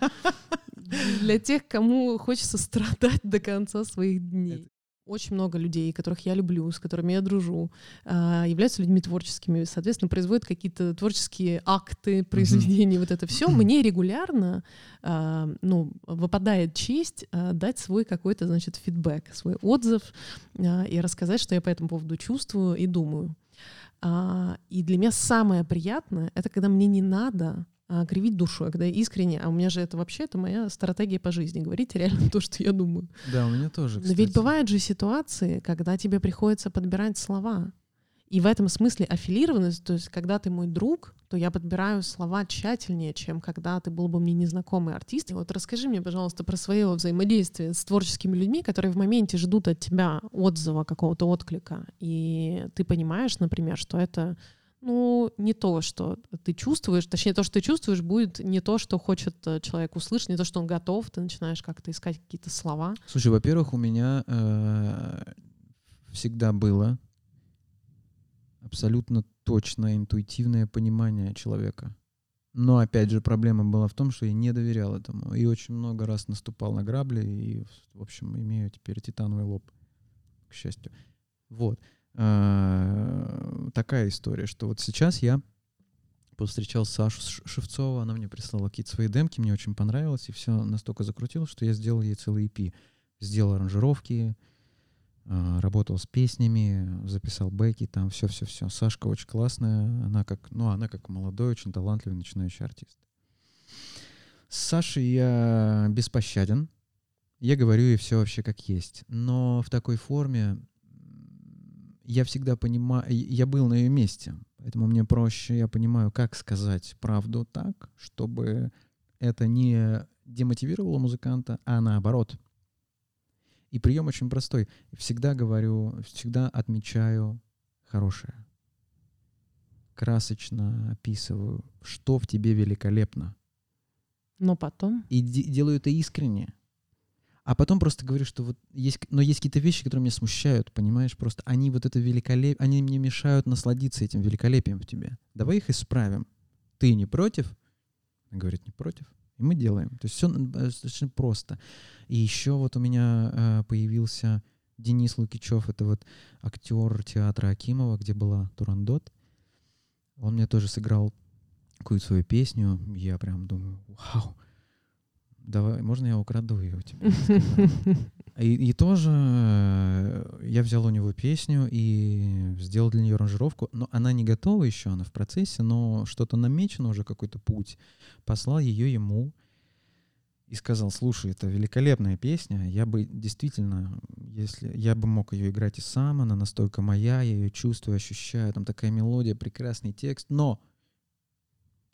для тех, кому хочется страдать до конца своих дней. Очень много людей, которых я люблю, с которыми я дружу, а, являются людьми творческими, соответственно, производят какие-то творческие акты, произведения, mm-hmm. вот это все. <clears throat> Мне регулярно а, ну, выпадает честь а, дать свой какой-то, значит, фидбэк, свой отзыв и рассказать, что я по этому поводу чувствую и думаю. И для меня самое приятное — это когда мне не надо а, кривить душой, когда я искренне, а у меня же это вообще это моя стратегия по жизни, говорить <laughs> реально то, что я думаю.
Да, у меня тоже.
Кстати. Но ведь бывают же ситуации, когда тебе приходится подбирать слова. И в этом смысле аффилированность, то есть когда ты мой друг, то я подбираю слова тщательнее, чем когда ты был бы мне незнакомый артист. И вот расскажи мне, пожалуйста, про свое взаимодействие с творческими людьми, которые в моменте ждут от тебя отзыва, какого-то отклика. И ты понимаешь, например, что это ну, не то, что ты чувствуешь, точнее, то, что ты чувствуешь, будет не то, что хочет э, человек услышать, не то, что он готов, ты начинаешь как-то искать какие-то слова.
Слушай, во-первых, у меня э, всегда было абсолютно точное интуитивное понимание человека. Но, опять же, проблема была в том, что я не доверял этому. И очень много раз наступал на грабли, и, в общем, имею теперь титановый лоб, к счастью. Вот. Э, такая история, что вот сейчас я повстречал Сашу Шевцова, она мне прислала какие-то свои демки, мне очень понравилось, и все настолько закрутилось, что я сделал ей целый EP. Сделал аранжировки, э, работал с песнями, записал бэки, там все-все-все. Сашка очень классная, она как, ну, она как молодой, очень талантливый начинающий артист. С Сашей я беспощаден, я говорю ей все вообще как есть, но в такой форме, я всегда понимаю, я был на ее месте, поэтому мне проще, я понимаю, как сказать правду так, чтобы это не демотивировало музыканта, а наоборот. И прием очень простой. Всегда говорю, всегда отмечаю хорошее. Красочно описываю, что в тебе великолепно.
Но потом?
И делаю это искренне. А потом просто говорю, что вот есть, но есть какие-то вещи, которые меня смущают, понимаешь, просто они вот это великолепие, они мне мешают насладиться этим великолепием в тебе. Давай их исправим. Ты не против? Он говорит, не против. И мы делаем. То есть все э, достаточно просто. И еще вот у меня э, появился Денис Лукичев, это вот актер театра Акимова, где была Турандот. Он мне тоже сыграл какую-то свою песню. Я прям думаю, вау, Давай, можно я украду ее у тебя? И, и тоже э, я взял у него песню и сделал для нее аранжировку. Но она не готова еще, она в процессе, но что-то намечено уже, какой-то путь. Послал ее ему и сказал, слушай, это великолепная песня, я бы действительно, если я бы мог ее играть и сам, она настолько моя, я ее чувствую, ощущаю, там такая мелодия, прекрасный текст, но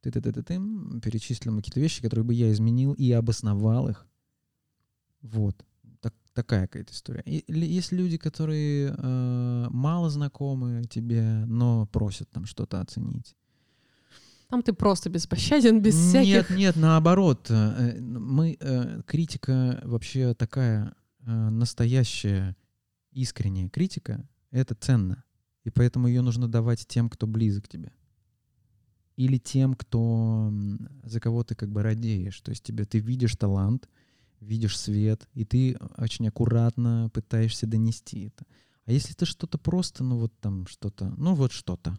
ты ты ты ты, ты перечислил какие-то вещи, которые бы я изменил и обосновал их. Вот. Так, такая какая-то история. И, есть люди, которые э, мало знакомы тебе, но просят там что-то оценить.
Там ты просто беспощаден, без всяких...
Нет, нет, наоборот. Э, э, мы, э, критика вообще такая настоящая, искренняя критика, это ценно. И поэтому ее нужно давать тем, кто близок к тебе. Или тем, кто, за кого ты как бы радеешь. То есть тебе, ты видишь талант, видишь свет, и ты очень аккуратно пытаешься донести это. А если ты что-то просто, ну вот там что-то, ну вот что-то,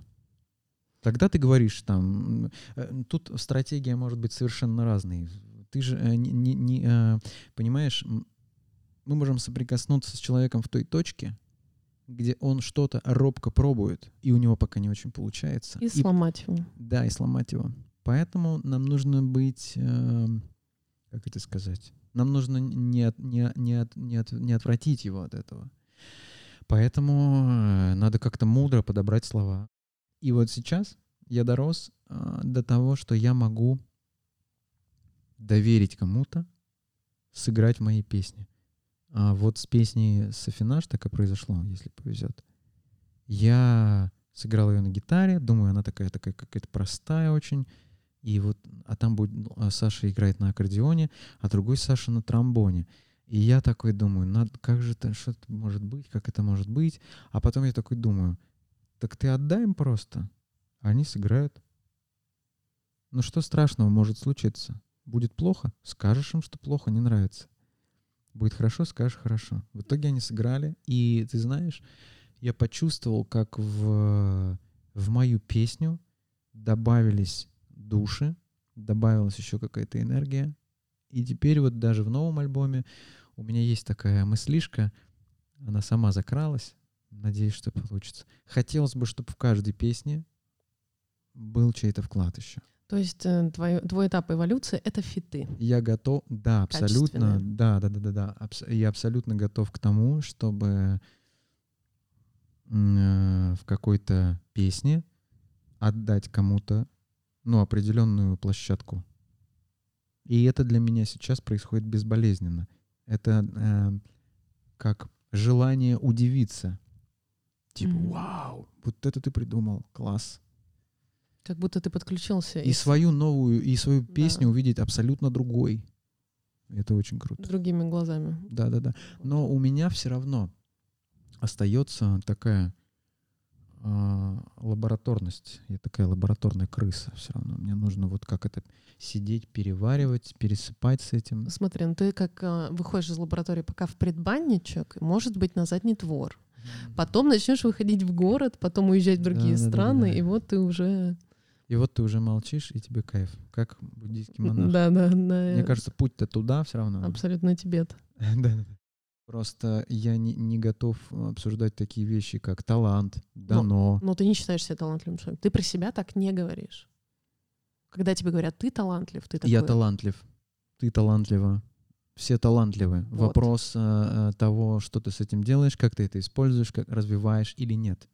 Тогда ты говоришь там, э, тут стратегия может быть совершенно разной. Ты же э, не, не, не э, понимаешь, мы можем соприкоснуться с человеком в той точке, где он что-то робко пробует, и у него пока не очень получается.
И, и сломать его.
Да, и сломать его. Поэтому нам нужно быть, э, как это сказать, нам нужно не, от, не, не, от, не, от, не отвратить его от этого. Поэтому надо как-то мудро подобрать слова. И вот сейчас я дорос э, до того, что я могу доверить кому-то сыграть мои песни. А вот с песней «Софинаж» так и произошло, если повезет. Я сыграл ее на гитаре, думаю, она такая, такая какая-то простая очень. И вот, а там будет ну, а Саша играет на аккордеоне, а другой Саша на тромбоне. И я такой думаю, надо, как же это, что это может быть, как это может быть. А потом я такой думаю, так ты отдай им просто. Они сыграют. Ну что страшного может случиться? Будет плохо? Скажешь им, что плохо, не нравится. Будет хорошо, скажешь хорошо. В итоге они сыграли. И ты знаешь, я почувствовал, как в, в мою песню добавились души, добавилась еще какая-то энергия. И теперь вот даже в новом альбоме у меня есть такая мыслишка, она сама закралась, Надеюсь, что получится. Хотелось бы, чтобы в каждой песне был чей-то вклад еще.
То есть э, твой, твой этап эволюции — это фиты.
Я готов, да, абсолютно, да, да, да, да, да, абс, я абсолютно готов к тому, чтобы э, в какой-то песне отдать кому-то, ну, определенную площадку. И это для меня сейчас происходит безболезненно. Это э, как желание удивиться. Типа, mm-hmm. вау, вот это ты придумал, класс.
Как будто ты подключился.
И, и свою новую, и свою песню да. увидеть абсолютно другой. Это очень круто.
Другими глазами.
Да, да, да. Но у меня все равно остается такая э, лабораторность. Я такая лабораторная крыса все равно. Мне нужно вот как это сидеть, переваривать, пересыпать с этим.
Смотри, ну ты как э, выходишь из лаборатории пока в предбанничек, может быть, на задний двор. Потом начнешь выходить в город, потом уезжать в другие да, страны, да, да, да. и вот ты уже...
И вот ты уже молчишь, и тебе кайф, как буддийский монах.
Да, да, да.
Мне кажется, путь-то туда все равно.
Абсолютно Тибет. <laughs>
да, да. Просто я не, не готов обсуждать такие вещи, как талант, дано. Но,
но ты не считаешь себя талантливым человеком. Ты про себя так не говоришь. Когда тебе говорят, ты талантлив, ты такой...
Я талантлив. Ты талантлива все талантливы. Вот. Вопрос э, того, что ты с этим делаешь, как ты это используешь, как развиваешь или нет.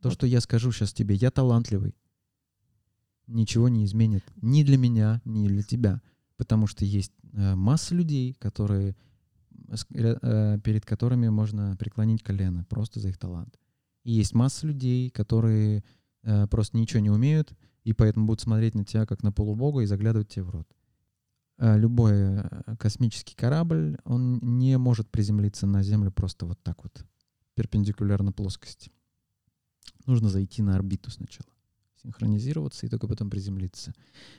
То, вот. что я скажу сейчас тебе, я талантливый, ничего не изменит ни для меня, ни для тебя. Потому что есть э, масса людей, которые, э, перед которыми можно преклонить колено просто за их талант. И есть масса людей, которые э, просто ничего не умеют, и поэтому будут смотреть на тебя как на полубога и заглядывать тебе в рот. Э, любой э, космический корабль, он не может приземлиться на Землю просто вот так вот, перпендикулярно плоскости. Нужно зайти на орбиту сначала, синхронизироваться и только потом приземлиться.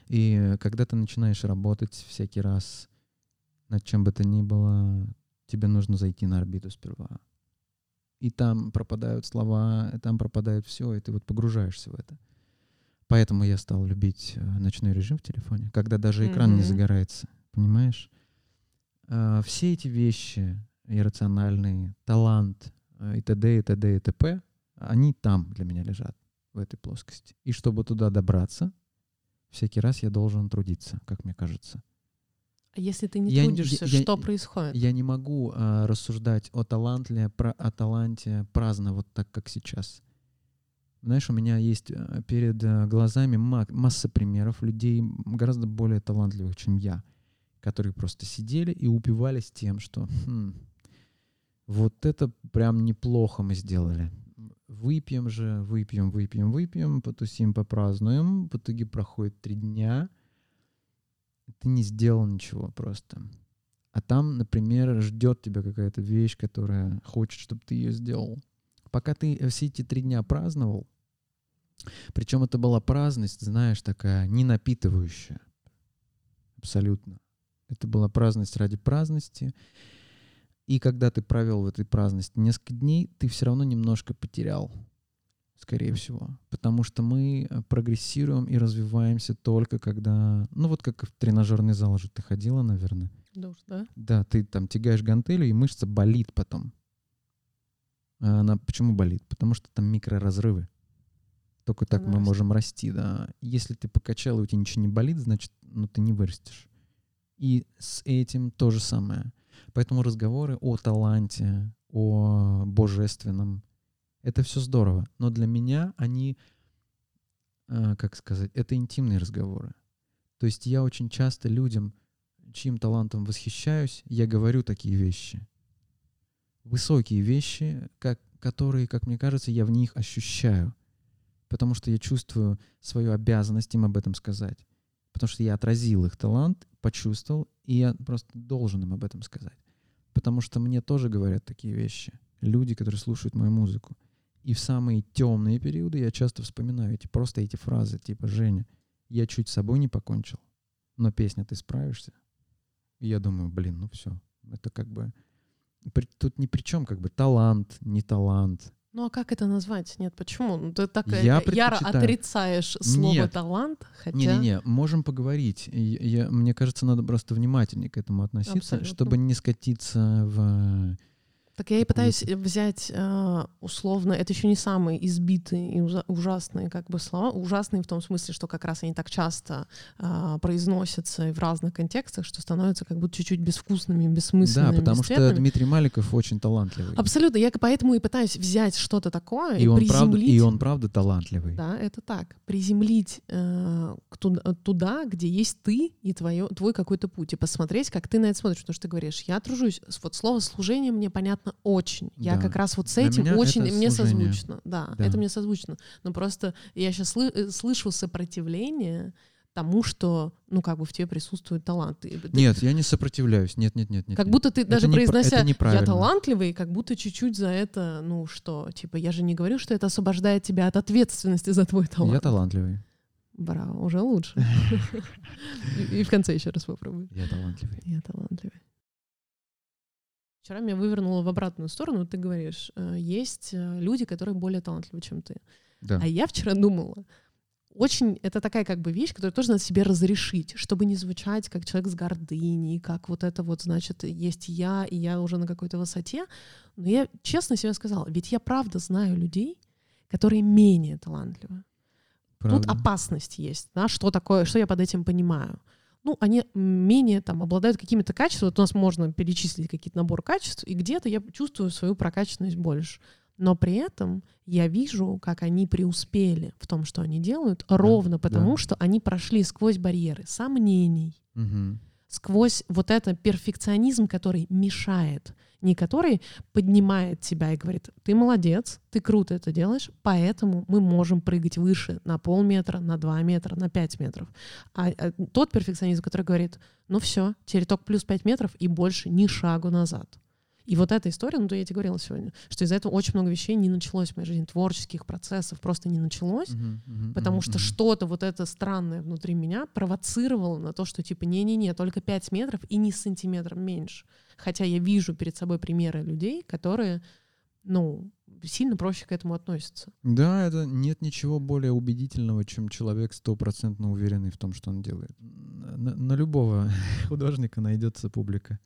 И когда ты начинаешь работать всякий раз над чем бы то ни было, тебе нужно зайти на орбиту сперва. И там пропадают слова, и там пропадает все, и ты вот погружаешься в это. Поэтому я стал любить э, ночной режим в телефоне, когда даже экран mm-hmm. не загорается, понимаешь? э, все эти вещи иррациональные, талант э, и т.д. и т.д. и т.п., они там для меня лежат, в этой плоскости. И чтобы туда добраться, всякий раз я должен трудиться, как мне кажется.
А если ты не
Я
трудишься,
я-
что
я-
происходит?
Я не могу а, рассуждать о таланте, про, о таланте праздно вот так, как сейчас. Знаешь, у меня есть а, перед а, глазами ма- масса примеров людей гораздо более талантливых, чем я, которые просто сидели и упивались тем, что «Хм, вот это прям неплохо мы сделали. Выпьем же, выпьем, выпьем, выпьем, потусим, попразднуем. В итоге проходит три дня, ты не сделал ничего просто. А там, например, ждет тебя какая-то вещь, которая хочет, чтобы ты ее сделал. Пока ты э, все эти три дня праздновал, причем это была праздность, знаешь, такая не напитывающая. Абсолютно. Это была праздность ради праздности. И когда ты провел в этой праздности несколько дней, ты все равно немножко потерял, скорее всего. Потому что мы э, прогрессируем и развиваемся только когда... Ну вот как в тренажерный зал же ты ходила, наверное.
Да уж, да?
Да, ты там тягаешь гантелью, и мышца болит потом. А она почему болит? Потому что там микроразрывы. Только так
Она
мы
растет.
можем расти, да. Если ты покачал, и у тебя ничего не болит, значит, ну, ты не вырастешь. И с этим то же самое. Поэтому разговоры о таланте, о божественном, это все здорово. Но для меня они, э, как сказать, это интимные разговоры. То есть я очень часто людям, чьим талантом восхищаюсь, я говорю такие вещи. Высокие вещи, как, которые, как мне кажется, я в них ощущаю. Потому что я чувствую свою обязанность им об этом сказать. Потому что я отразил их талант, почувствовал, и я просто должен им об этом сказать. Потому что мне тоже говорят такие вещи. Люди, которые слушают мою музыку. И в самые темные периоды я часто вспоминаю эти, просто эти фразы, типа «Женя, я чуть с собой не покончил, но песня ты справишься». И я думаю, блин, ну все, это как бы... Тут ни при чем как бы талант, не талант.
Ну а как это назвать? Нет, почему? Ну, Ты так э,
Я
яро
предпочитаю-
отрицаешь слово
Нет.
талант, хотя...
Не-не-не, можем поговорить. И Я, мне кажется, надо просто внимательнее к этому относиться,
Абсолютно.
чтобы не скатиться в...
Так я и пытаюсь взять э, условно, это еще не самые избитые и ужа- ужасные как бы слова, ужасные в том смысле, что как раз они так часто э, произносятся в разных контекстах, что становятся как будто чуть-чуть безвкусными, бессмысленными,
Да, потому что. Дмитрий Маликов очень талантливый.
Абсолютно, я поэтому и пытаюсь взять что-то такое и,
И он, правда,
приземлить.
и он правда талантливый.
Да, это так. Приземлить э, туда, туда, где есть ты и твое, твой какой-то путь, и посмотреть, как ты на это смотришь. Потому что ты говоришь, я тружусь. Вот слово служение мне понятно очень. Я
Да.
как раз вот с этим очень
это
мне
служение.
созвучно. Да,
Да.
это мне созвучно. Но просто я сейчас слышу сопротивление тому, что, ну, как бы в тебе присутствует талант. Ты- ты-
Нет, я не сопротивляюсь. Нет, нет, нет, нет.
как
нет.
будто ты
Это
даже
непра-
произнося «я талантливый», как будто чуть-чуть за это, ну что, типа, я же не говорю, что это освобождает тебя от ответственности за твой талант.
Я талантливый.
Браво, уже лучше. <laughs> И и в конце еще раз попробуй.
Я талантливый.
Я талантливый. Вчера меня вывернуло в обратную сторону. Ты говоришь, э, есть э, люди, которые более талантливы, чем ты.
Да.
А я вчера думала, очень это такая как бы вещь, которую тоже надо себе разрешить, чтобы не звучать как человек с гордыней, как вот это вот, значит, есть я, и я уже на какой-то высоте. Но я честно себе сказала, ведь я правда знаю людей, которые менее талантливы. Тут
Правда.
опасность есть, да, что такое, что я под этим понимаю. Ну, они менее там обладают какими-то качествами. Вот у нас можно перечислить какие-то набор качеств, и где-то я чувствую свою прокачанность больше. Но при этом я вижу, как они преуспели в том, что они делают, ровно потому,
да.
что они прошли сквозь барьеры сомнений,
Мгм.
Сквозь вот этот перфекционизм, который мешает, не который поднимает тебя и говорит, ты молодец, ты круто это делаешь, поэтому мы можем прыгать выше на полметра, на два метра, на пять метров. А, а тот перфекционизм, который говорит, ну все, только плюс пять метров и больше ни шагу назад. И вот эта история, ну, то я тебе говорила сегодня, что из-за этого очень много вещей не началось в моей жизни, творческих процессов просто не началось,
Мгм, мгм,
Потому
мгм,
что что-то вот это странное внутри меня провоцировало на то, что типа не-не-не, только 5 метров и не сантиметром меньше. Хотя я вижу перед собой примеры людей, которые, ну, сильно проще к этому относятся.
Да, это нет ничего более убедительного, чем человек стопроцентно уверенный в том, что он делает. На, на любого <laughs> художника найдется публика.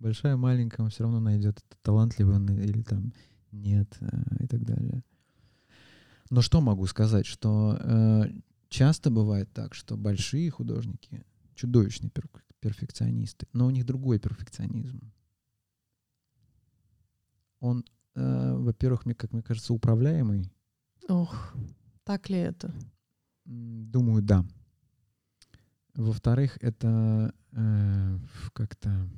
Большая, маленькая, он все равно найдет, талантливый он или там нет э, и так далее. Но что могу сказать, что э, часто бывает так, что большие художники чудовищные пер перфекционисты, но у них другой перфекционизм. Он, э, во-первых, мне, как мне кажется, управляемый.
Ох, так ли это?
Думаю, да. Во-вторых, это э, как-то...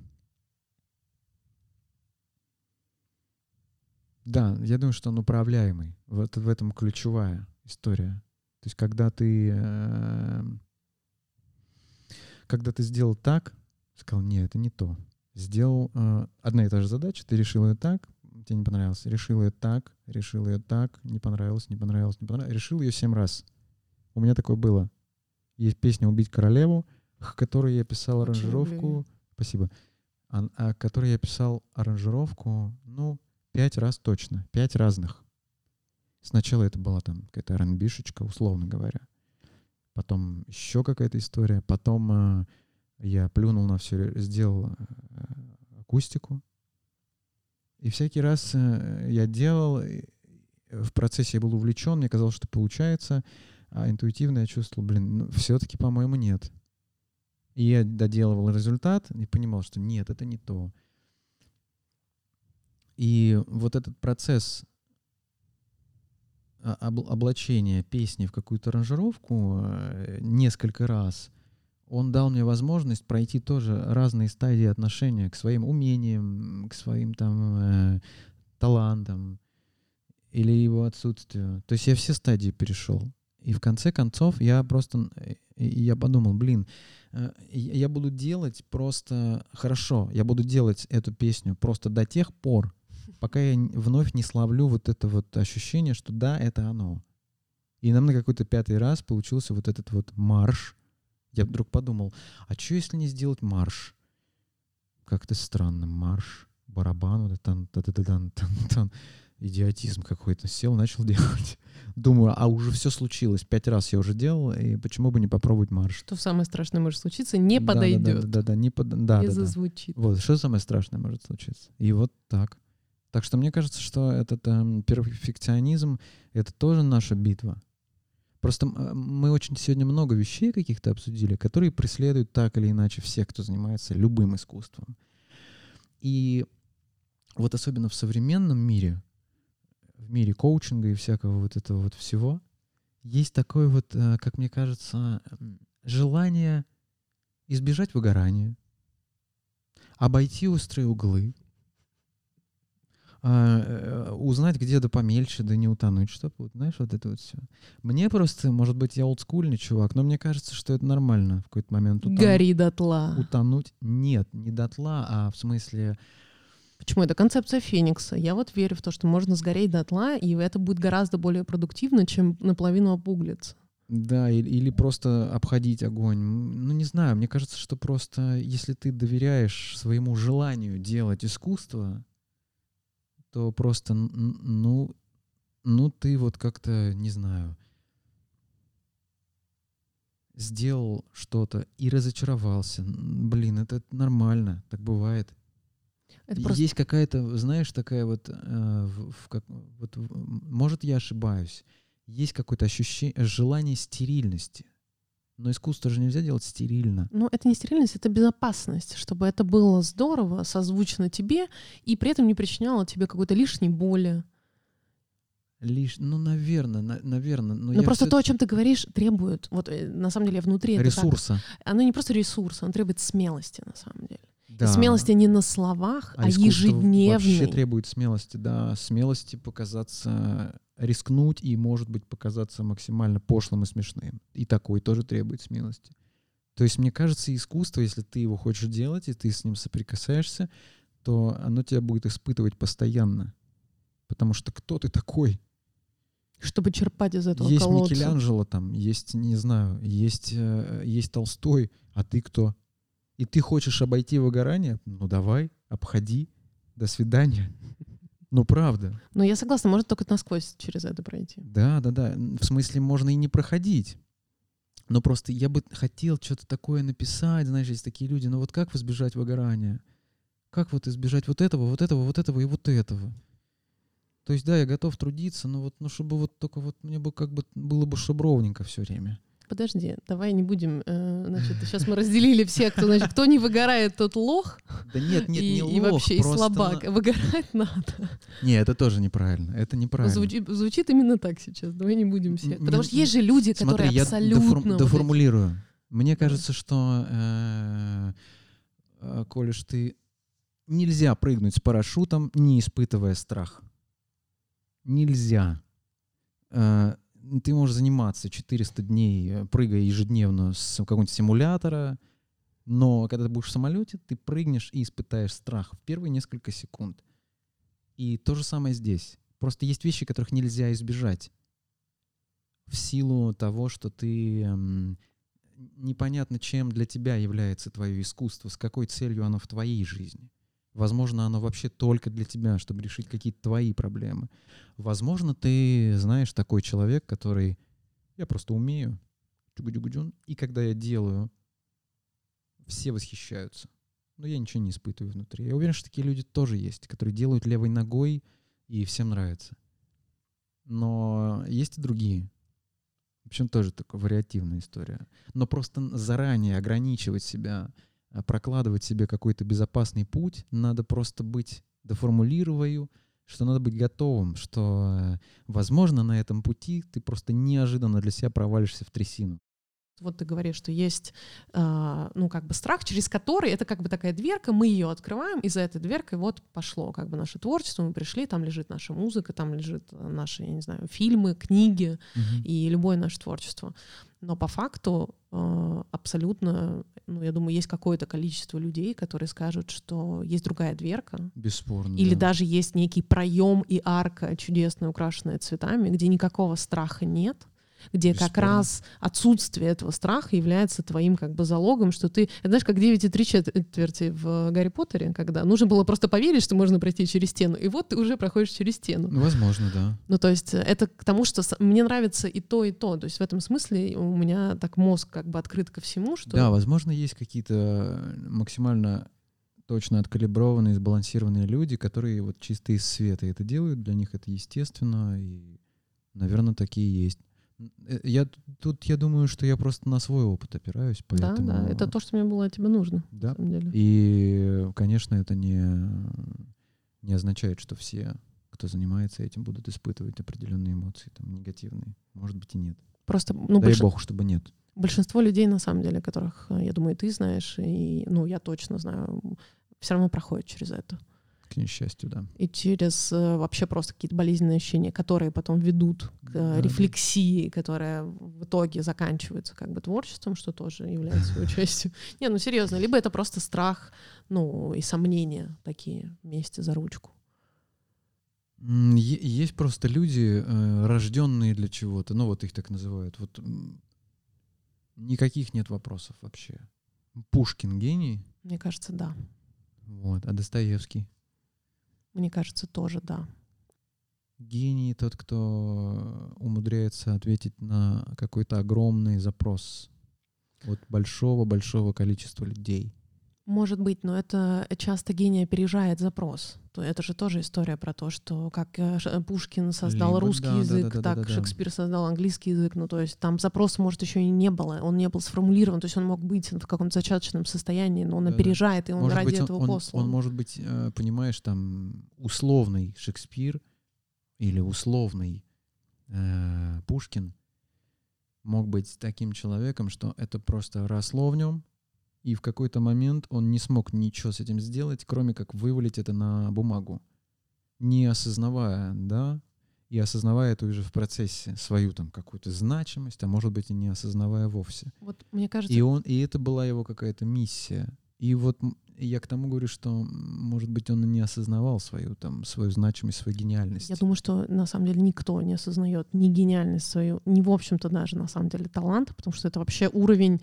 Да, я думаю, что он управляемый. Вот в этом ключевая история. То есть, когда ты, э, когда ты сделал так, сказал, нет, это не то. Сделал э, одна и та же задача, ты решил ее так, тебе не понравилось. Решил ее так, решил ее так, не понравилось, не понравилось, не понравилось. Решил ее семь раз. У меня такое было. Есть песня «Убить королеву», к которой я писал аранжировку. Спасибо. А, а которой я писал аранжировку, ну, пять раз точно. Пять разных. Сначала это была там какая-то ранбишечка, условно говоря. Потом еще какая-то история. Потом э, я плюнул на все, сделал э, акустику. И всякий раз э, я делал, в процессе я был увлечен, мне казалось, что получается, а интуитивно я чувствовал, блин, ну, все-таки, по-моему, нет. И я доделывал результат и понимал, что нет, это не то. И вот этот процесс облачения песни в какую-то аранжировку э, несколько раз, он дал мне возможность пройти тоже разные стадии отношения к своим умениям, к своим там э, талантам или его отсутствию. То есть я все стадии перешел. И в конце концов я просто, э, я подумал, блин, я буду делать просто хорошо, я буду делать эту песню просто до тех пор, пока я вновь не славлю вот это вот ощущение, что да, это оно. И нам на какой-то пятый раз получился вот этот вот марш. Я вдруг подумал, а что если не сделать марш? Как-то странно, марш, барабан, вот тан тан тан тан тан тан идиотизм какой-то. Сел, начал <laughs> делать. Думаю, а уже все случилось. Пять раз я уже делал, и почему бы не попробовать марш?
Что самое страшное может случиться, не подойдет. Да,
да, да, да, не, под... да,
не
да,
зазвучит.
Да. Вот, что самое страшное может случиться? И вот так. Так что мне кажется, что этот эм, перфекционизм — это тоже наша битва. Просто мы очень сегодня много вещей каких-то обсудили, которые преследуют так или иначе всех, кто занимается любым искусством. И вот особенно в современном мире, в мире коучинга и всякого вот этого вот всего, есть такое вот, э, как мне кажется, желание избежать выгорания, обойти острые углы, э, узнать, где да помельче, да не утонуть, чтобы, вот, знаешь, вот это вот все. Мне просто, может быть, я олдскульный чувак, но мне кажется, что это нормально в какой-то момент.
Утонуть, Гори дотла.
Утонуть? Нет, не дотла, а в смысле...
Почему? Это концепция Феникса. Я вот верю в то, что можно сгореть дотла, и это будет гораздо более продуктивно, чем наполовину обуглиться.
Да, или, или просто обходить огонь. Ну, не знаю, мне кажется, что просто если ты доверяешь своему желанию делать искусство, то просто, ну, ну ты вот как-то, не знаю, сделал что-то и разочаровался. Блин, это нормально, так бывает. Это просто... Есть какая-то, знаешь, такая вот, э, в, в, как, вот, может я ошибаюсь, есть какое-то ощущение, желание стерильности. Но искусство же нельзя делать стерильно.
Ну, это не стерильность, это безопасность, чтобы это было здорово, созвучно тебе, и при этом не причиняло тебе какой-то лишней боли.
Лишь, ну, наверное, на, наверное.
Но, но просто то, о чем ты говоришь, требует, вот э, на самом деле внутри
ресурса.
Это так, оно не просто ресурс, оно требует смелости на самом деле. Да. И смелости не на словах, а, а ежедневной.
Вообще требует смелости, да, смелости показаться рискнуть и, может быть, показаться максимально пошлым и смешным. И такой тоже требует смелости. То есть, мне кажется, искусство, если ты его хочешь делать, и ты с ним соприкасаешься, то оно тебя будет испытывать постоянно. Потому что кто ты такой?
Чтобы черпать из этого
Есть
колодца.
Микеланджело там, есть, не знаю, есть, э, есть Толстой, а ты кто? И ты хочешь обойти выгорание? Ну давай, обходи. До свидания. Ну, правда.
Ну, я согласна, можно только насквозь через это пройти.
Да, да, да. В смысле, можно и не проходить. Но просто я бы хотел что-то такое написать, знаешь, есть такие люди, ну вот как избежать выгорания? как вот избежать вот этого, вот этого, вот этого и вот этого. То есть, да, я готов трудиться, но вот, ну, чтобы вот только вот мне бы как бы было бы чтобы ровненько все время.
Подожди, давай не будем, э, значит, сейчас мы разделили все, кто, значит, кто не выгорает, тот лох.
Да нет, нет,
и,
не лох,
и вообще и слабак.
на-
Выгорать надо.
Не, это тоже неправильно. Это неправильно.
Звучит, звучит именно так сейчас. Давай не будем все.
М,
Потому что есть же люди,
Смотри,
которые
я
абсолютно...
доформ-
вот эти-
доформулирую. Мне кажется, что, э, э, ты нельзя прыгнуть с парашютом, не испытывая страх. Нельзя. Э, Ты можешь заниматься 400 дней, э, прыгая ежедневно с какого-нибудь симулятора, но когда ты будешь в самолете, ты прыгнешь и испытаешь страх в первые несколько секунд. И то же самое здесь. Просто есть вещи, которых нельзя избежать в силу того, что ты эм, непонятно, чем для тебя является твое искусство, с какой целью оно в твоей жизни. Возможно, оно вообще только для тебя, чтобы решить какие-то твои проблемы. Возможно, ты знаешь такой человек, который я просто умею, и когда я делаю, все восхищаются. Но я ничего не испытываю внутри. Я уверен, что такие люди тоже есть, которые делают левой ногой, и всем нравится. Но есть и другие. В общем, тоже такая вариативная история. Но просто заранее ограничивать себя, прокладывать себе какой-то безопасный путь, надо просто быть, доформулирую, что надо быть готовым, что, э, возможно, на этом пути ты просто неожиданно для себя провалишься в трясину.
Вот ты говоришь, что есть, а, ну, как бы страх, через который, это как бы такая дверка, мы ее открываем, и за этой дверкой вот пошло как бы наше творчество, мы пришли, там лежит наша музыка, там лежит э, наши, я не знаю, фильмы, книги и любое наше творчество. Но по факту э, абсолютно, ну, я думаю, есть какое-то количество людей, которые скажут, что есть другая дверка,
Бесспорно.
или
да.
даже есть некий проем и арка чудесная, украшенная цветами, где никакого страха нет, где как
Бесспорно.
раз отсутствие этого страха является твоим как бы залогом, что ты... Это знаешь, как 9 и 3 четверти в Гарри Поттере, когда нужно было просто поверить, что можно пройти через стену, и вот ты уже проходишь через стену.
Ну, возможно, да.
Ну, то есть э, это к тому, что мне нравится и то, и то. То есть в этом смысле у меня так мозг как бы открыт ко всему, что...
Да, возможно, есть какие-то максимально точно откалиброванные, сбалансированные люди, которые вот чисто из света это делают, для них это естественно, и, наверное, такие есть. Э, Я тут, я думаю, что я просто на свой опыт опираюсь,
да,
поэтому...
да, это то, что мне было от тебя нужно,
Да.
на самом деле.
И, конечно, это не, не означает, что все, кто занимается этим, будут испытывать определенные эмоции, там, негативные. Может быть, и нет.
Просто, ну,
Дай
больш-
бог, чтобы нет.
большинство людей, на самом деле, которых, э, я думаю, ты знаешь, и, ну, я точно знаю, все равно проходят через это.
К несчастью, да.
И через э, вообще просто какие-то болезненные ощущения, которые потом ведут к э,
Да,
рефлексии, которая в итоге заканчивается как бы творчеством, что тоже является его <laughs> частью. Не, ну серьезно, либо это просто страх, ну и сомнения такие вместе за ручку.
Есть просто люди, э, рожденные для чего-то, ну вот их так называют. Вот никаких нет вопросов вообще. Пушкин гений,
Мне кажется, да.
вот, а Достоевский
Мне кажется, тоже да.
гений тот, кто умудряется ответить на какой-то огромный запрос от большого-большого количества людей.
Может быть, но это часто гений опережает запрос. То это же тоже история про то, что как э, Ш- Пушкин создал
Либо
русский
да, да,
язык,
да, да,
так
да, да.
Шекспир создал английский язык. Ну, то есть там запроса, может, еще и не было. Он не был сформулирован, то есть он мог быть в каком-то зачаточном состоянии, но он
Да-да.
опережает, и он
может
ради
быть,
этого
он-
послан.
он может быть, э, понимаешь, там условный Шекспир или условный э, Пушкин мог быть таким человеком, что это просто росло в нем, и в какой-то момент он не смог ничего с этим сделать, кроме как вывалить это на бумагу, не осознавая, да, и осознавая это уже в процессе свою там какую-то значимость, а может быть и не осознавая вовсе.
Вот мне кажется,
И он, и это была его какая-то миссия. И вот я к тому говорю, что, может быть, он и не осознавал свою там свою значимость, свою гениальность.
я думаю, что на самом деле никто не осознает ни гениальность свою, ни, в общем-то, даже на самом деле таланта, потому что это вообще уровень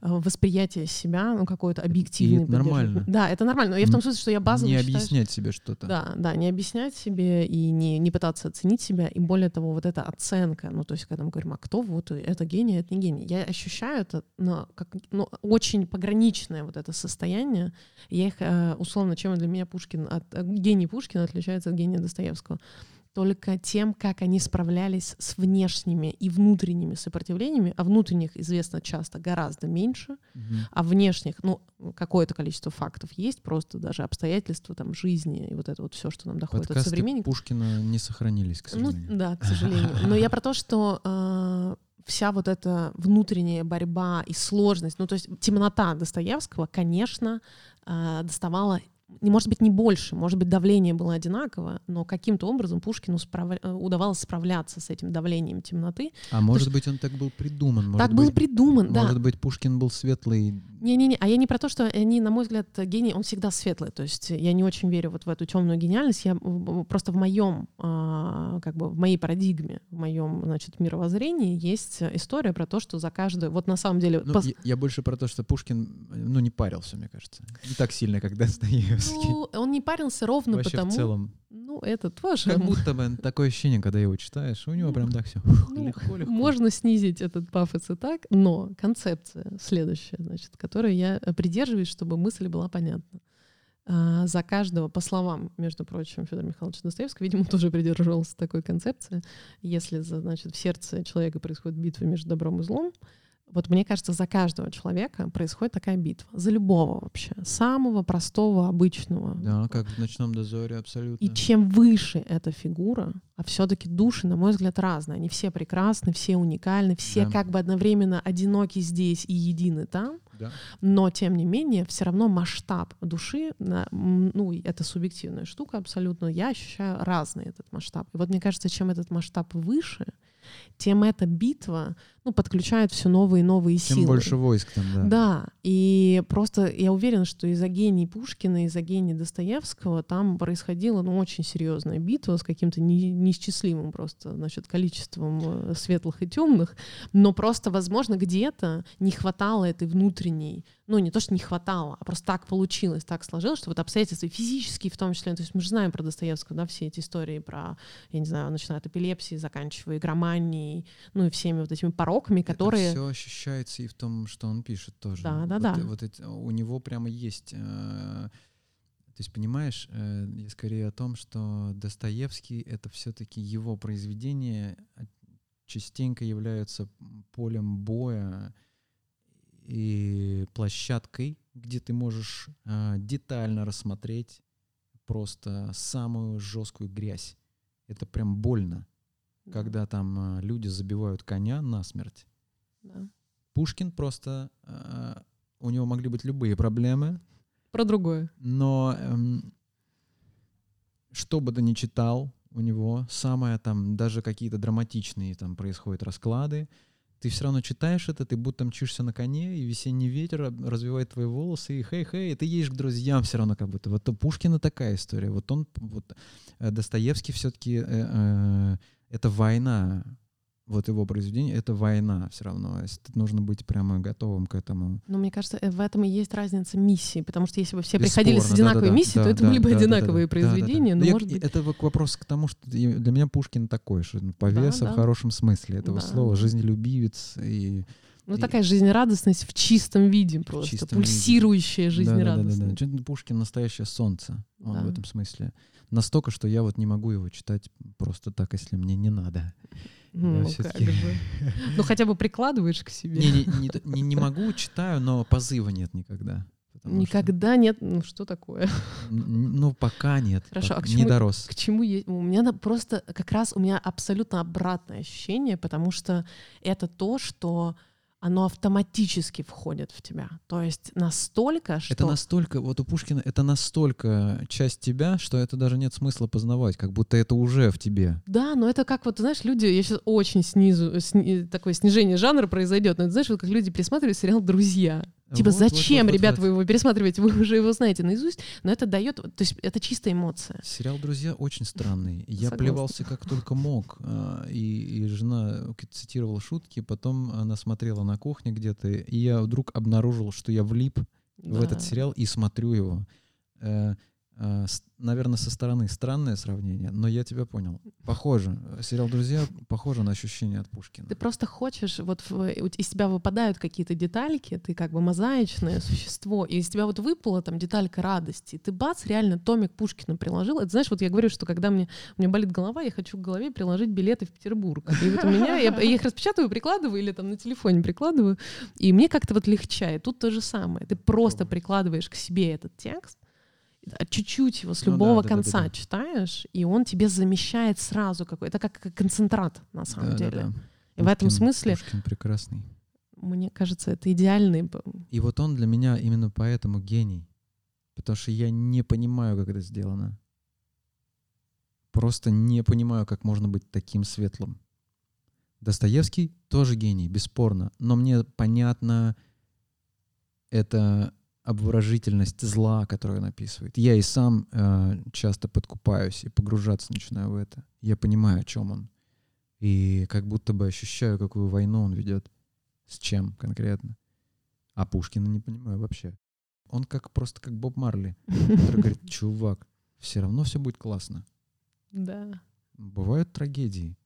восприятие себя, ну, какой-то объективный.
И это нормально.
Да, это нормально. Но я в том смысле, что я базово
Не
считаю,
объяснять себе что-то.
Да, да, не объяснять себе и не, не пытаться оценить себя. И более того, вот эта оценка, ну, то есть, когда мы говорим, а кто вот это гений, это не гений. Я ощущаю это ну, как ну, очень пограничное вот это состояние. Я их, э, условно, чем для меня Пушкин, от, э, гений Пушкина отличается от гения Достоевского только тем, как они справлялись с внешними и внутренними сопротивлениями, а внутренних известно часто гораздо меньше,
Мгм.
а внешних, ну, какое-то количество фактов есть, просто даже обстоятельства там жизни и вот это вот все, что нам доходит от
Подкасты
современников.
Пушкина не сохранились, к
Ну,
сожалению.
да, к сожалению. Но я про то, что э, вся вот эта внутренняя борьба и сложность, ну, то есть темнота Достоевского, конечно, э, доставала не может быть не больше, может быть давление было одинаково, но каким-то образом Пушкину справля- э, удавалось справляться с этим давлением темноты.
А может быть, он так был придуман? Может
так был
быть,
придуман, да.
Может быть, Пушкин был светлый.
Не-не-не, а я не про то, что они, на мой взгляд, гений, он всегда светлый. То есть я не очень верю вот в эту темную гениальность. Я просто в моем, а, как бы в моей парадигме, в моем, значит, мировоззрении есть история про то, что за каждую, вот на самом деле,
Ну,
пос-
я, я больше про то, что Пушкин, ну, не парился, мне кажется. Не так сильно, как Достоевский. <laughs>
ну, он не парился ровно
Вообще
потому,
в целом.
ну это тоже
Как будто бы такое ощущение, когда его читаешь, у него прям так все
Ну, <laughs>
легко, легко.
Можно снизить этот пафос и так, но концепция следующая, значит, которой я придерживаюсь, чтобы мысль была понятна. А, За каждого, по словам, между прочим, Федора Михайловича Достоевского, видимо, тоже придерживался такой концепции. Если, значит, в сердце человека происходит битва между добром и злом, вот мне кажется, за каждого человека происходит такая битва. За любого вообще. Самого простого, обычного.
Да, как в «Ночном дозоре» абсолютно.
И чем выше эта фигура, а все-таки души, на мой взгляд, разные. Они все прекрасны, все уникальны, все
Да.
как бы одновременно одиноки здесь и едины там,
Да.
но тем не менее все равно масштаб души, ну это субъективная штука абсолютно, я ощущаю разный этот масштаб. И вот мне кажется, чем этот масштаб выше, тем эта битва ну, подключает все новые и новые
Чем
силы.
больше войск там, да.
Да, и просто я уверена, что из-за гений Пушкина, из-за гений Достоевского там происходила ну, очень серьезная битва с каким-то не- неисчислимым просто значит, количеством э, светлых и темных, но просто, возможно, где-то не хватало этой внутренней, ну не то, что не хватало, а просто так получилось, так сложилось, что вот обстоятельства физические в том числе, то есть мы же знаем про Достоевского, да, все эти истории про, я не знаю, начиная от эпилепсии, заканчивая игроманией, ну и всеми вот этими пороками, которые...
все ощущается и в том, что он пишет тоже.
Да, да,
вот,
да.
Вот эти- у него прямо есть... э, то есть, понимаешь, э, я скорее о том, что Достоевский — это все-таки его произведения а, частенько являются полем боя и площадкой, где ты можешь э, детально рассмотреть просто самую жесткую грязь. Это прям больно когда там а, люди забивают коня насмерть.
Да.
Пушкин просто... а, у него могли быть любые проблемы,
Про другое.
но эм, что бы ты ни читал у него, самое там, даже какие-то драматичные там происходят расклады, ты все равно читаешь это, ты будто мчишься на коне, и весенний ветер развивает твои волосы, и хей-хей, и ты едешь к друзьям все равно как будто. Вот у Пушкина такая история. Вот он, вот э, Достоевский все-таки это война. Вот его произведение — это война все равно. Нужно быть прямо готовым к этому.
Но мне кажется, э, в этом и есть разница миссии, потому что если бы все приходили с
Бесспорно,
одинаковой
да-да-да,
миссией, то
да,
это
да,
были бы
да, да,
одинаковые
да, да, да, да.
произведения,
Ну,
но
я-
может быть...
Это вопрос к тому, что для меня Пушкин такой, что повеса
да.
в хорошем смысле этого
Да.
слова, жизнелюбивец и
Ну,
и-
такая жизнерадостность в чистом виде просто,
чистом виде.
пульсирующая жизнерадостность.
Да-да-да-да. Чё-то Пушкин настоящее солнце. Он
Да.
в этом смысле. Настолько, что я вот не могу его читать просто так, если мне не надо.
Ну, как же. <laughs> Ну, хотя бы прикладываешь к себе.
Не, не, не, не- не могу, читаю, но позыва нет никогда. потому что,
Никогда нет... Ну, что такое?
ну, пока нет.
Хорошо,
пок-
а к
не
чему-
дорос.
К чему есть... У меня просто как раз у меня абсолютно обратное ощущение, потому что это то, что оно автоматически входит в тебя. То есть настолько, что...
Это настолько, вот у Пушкина это настолько часть тебя, что это даже нет смысла познавать, как будто это уже в тебе.
Да, но это как вот, знаешь, люди, я сейчас очень снизу, сни- такое снижение жанра произойдет, но это знаешь, вот как люди пересматривают сериал «Друзья». Типа,
Вот,
зачем,
вот, вот,
ребят,
вот.
вы его пересматриваете, вы уже его знаете наизусть, но это дает, то есть это чистая эмоция.
Сериал «Друзья» очень странный. Я
Согласна.
плевался как только мог. а, И, и жена цитировала шутки, потом она смотрела на кухне где-то, и я вдруг обнаружил, что я влип в этот
Да.
сериал и смотрю его. Э, э, наверное, со стороны странное сравнение, но я тебя понял. Похоже. Сериал «Друзья» похоже на ощущение от Пушкина.
Ты просто хочешь, вот у- из тебя выпадают какие-то детальки, ты как бы мозаичное существо, и из тебя вот выпала там деталька радости, и ты бац, реально томик Пушкина приложил. Это знаешь, вот я говорю, что когда мне, меня болит голова, я хочу к голове приложить билеты в Петербург. И вот у меня, я, я их распечатываю, прикладываю или там на телефоне прикладываю, и мне как-то вот легчает. Тут то же самое. Ты просто прикладываешь к себе этот текст, чуть-чуть его с
Ну да,
любого
да, да, да,
конца
да.
читаешь, и он тебе замещает сразу какой Это как концентрат, на самом деле.
Да-да-да.
И в этом
Пушкин-
смысле,
Пушкин прекрасный.
мне кажется, это идеальный...
И вот он для меня именно поэтому гений. Потому что я не понимаю, как это сделано. Просто не понимаю, как можно быть таким светлым. Достоевский тоже гений, бесспорно. Но мне понятна эта обворожительность зла, которую он описывает. Я и сам э, часто подкупаюсь и погружаться начинаю в это. Я понимаю, о чем он. И как будто бы ощущаю, какую войну он ведет. С чем конкретно. А Пушкина не понимаю вообще. Он как просто как Боб Марли, который говорит, <laughs> чувак, все равно все будет классно.
Да.
Бывают трагедии,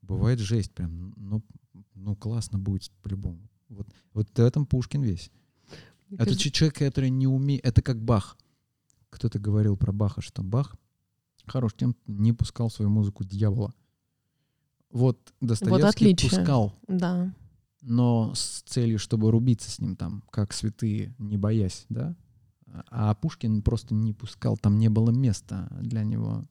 бывает жесть прям, ну, ну классно будет по-любому. Вот, вот в этом Пушкин весь.
Мне
Это
кажется,
человек, который не умеет, это как Бах. Кто-то говорил про Баха, что Бах хорош тем, не пускал свою музыку дьявола. Вот Достоевский
отличие.
пускал,
Да.
но с целью, чтобы рубиться с ним там, как святые, не боясь, да? А Пушкин просто не пускал, там не было места для него.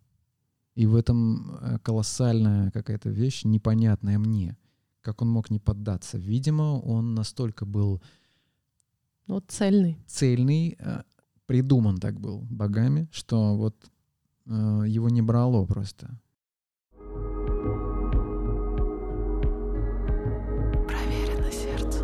И в этом э, колоссальная какая-то вещь, непонятная мне. Как он мог не поддаться? Видимо, он настолько был
Ну, Вот цельный.
цельный, э, придуман так был богами, что вот э, его не брало просто.
Проверено сердце.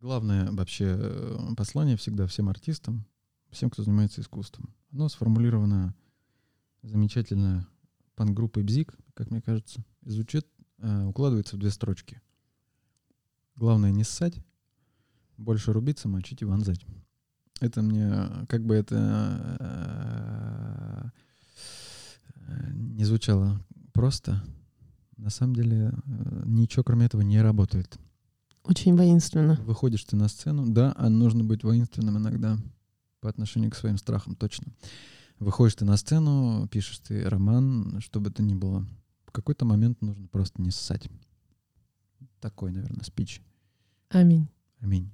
Главное вообще э, послание всегда всем артистам, всем, кто занимается искусством. Оно сформулировано замечательно панк-группой Бзик, как мне кажется, и звучит, э, укладывается в две строчки. Главное не ссать, больше рубиться, мочить и вонзать. Это мне, как бы это э, не звучало просто, на самом деле э, ничего кроме этого не работает.
Очень воинственно.
Выходишь ты на сцену, да, а нужно быть воинственным иногда по отношению к своим страхам, точно. Выходишь ты на сцену, пишешь ты роман, что бы то ни было. В какой-то момент нужно просто не ссать. Такой, наверное, спич.
Аминь.
Аминь.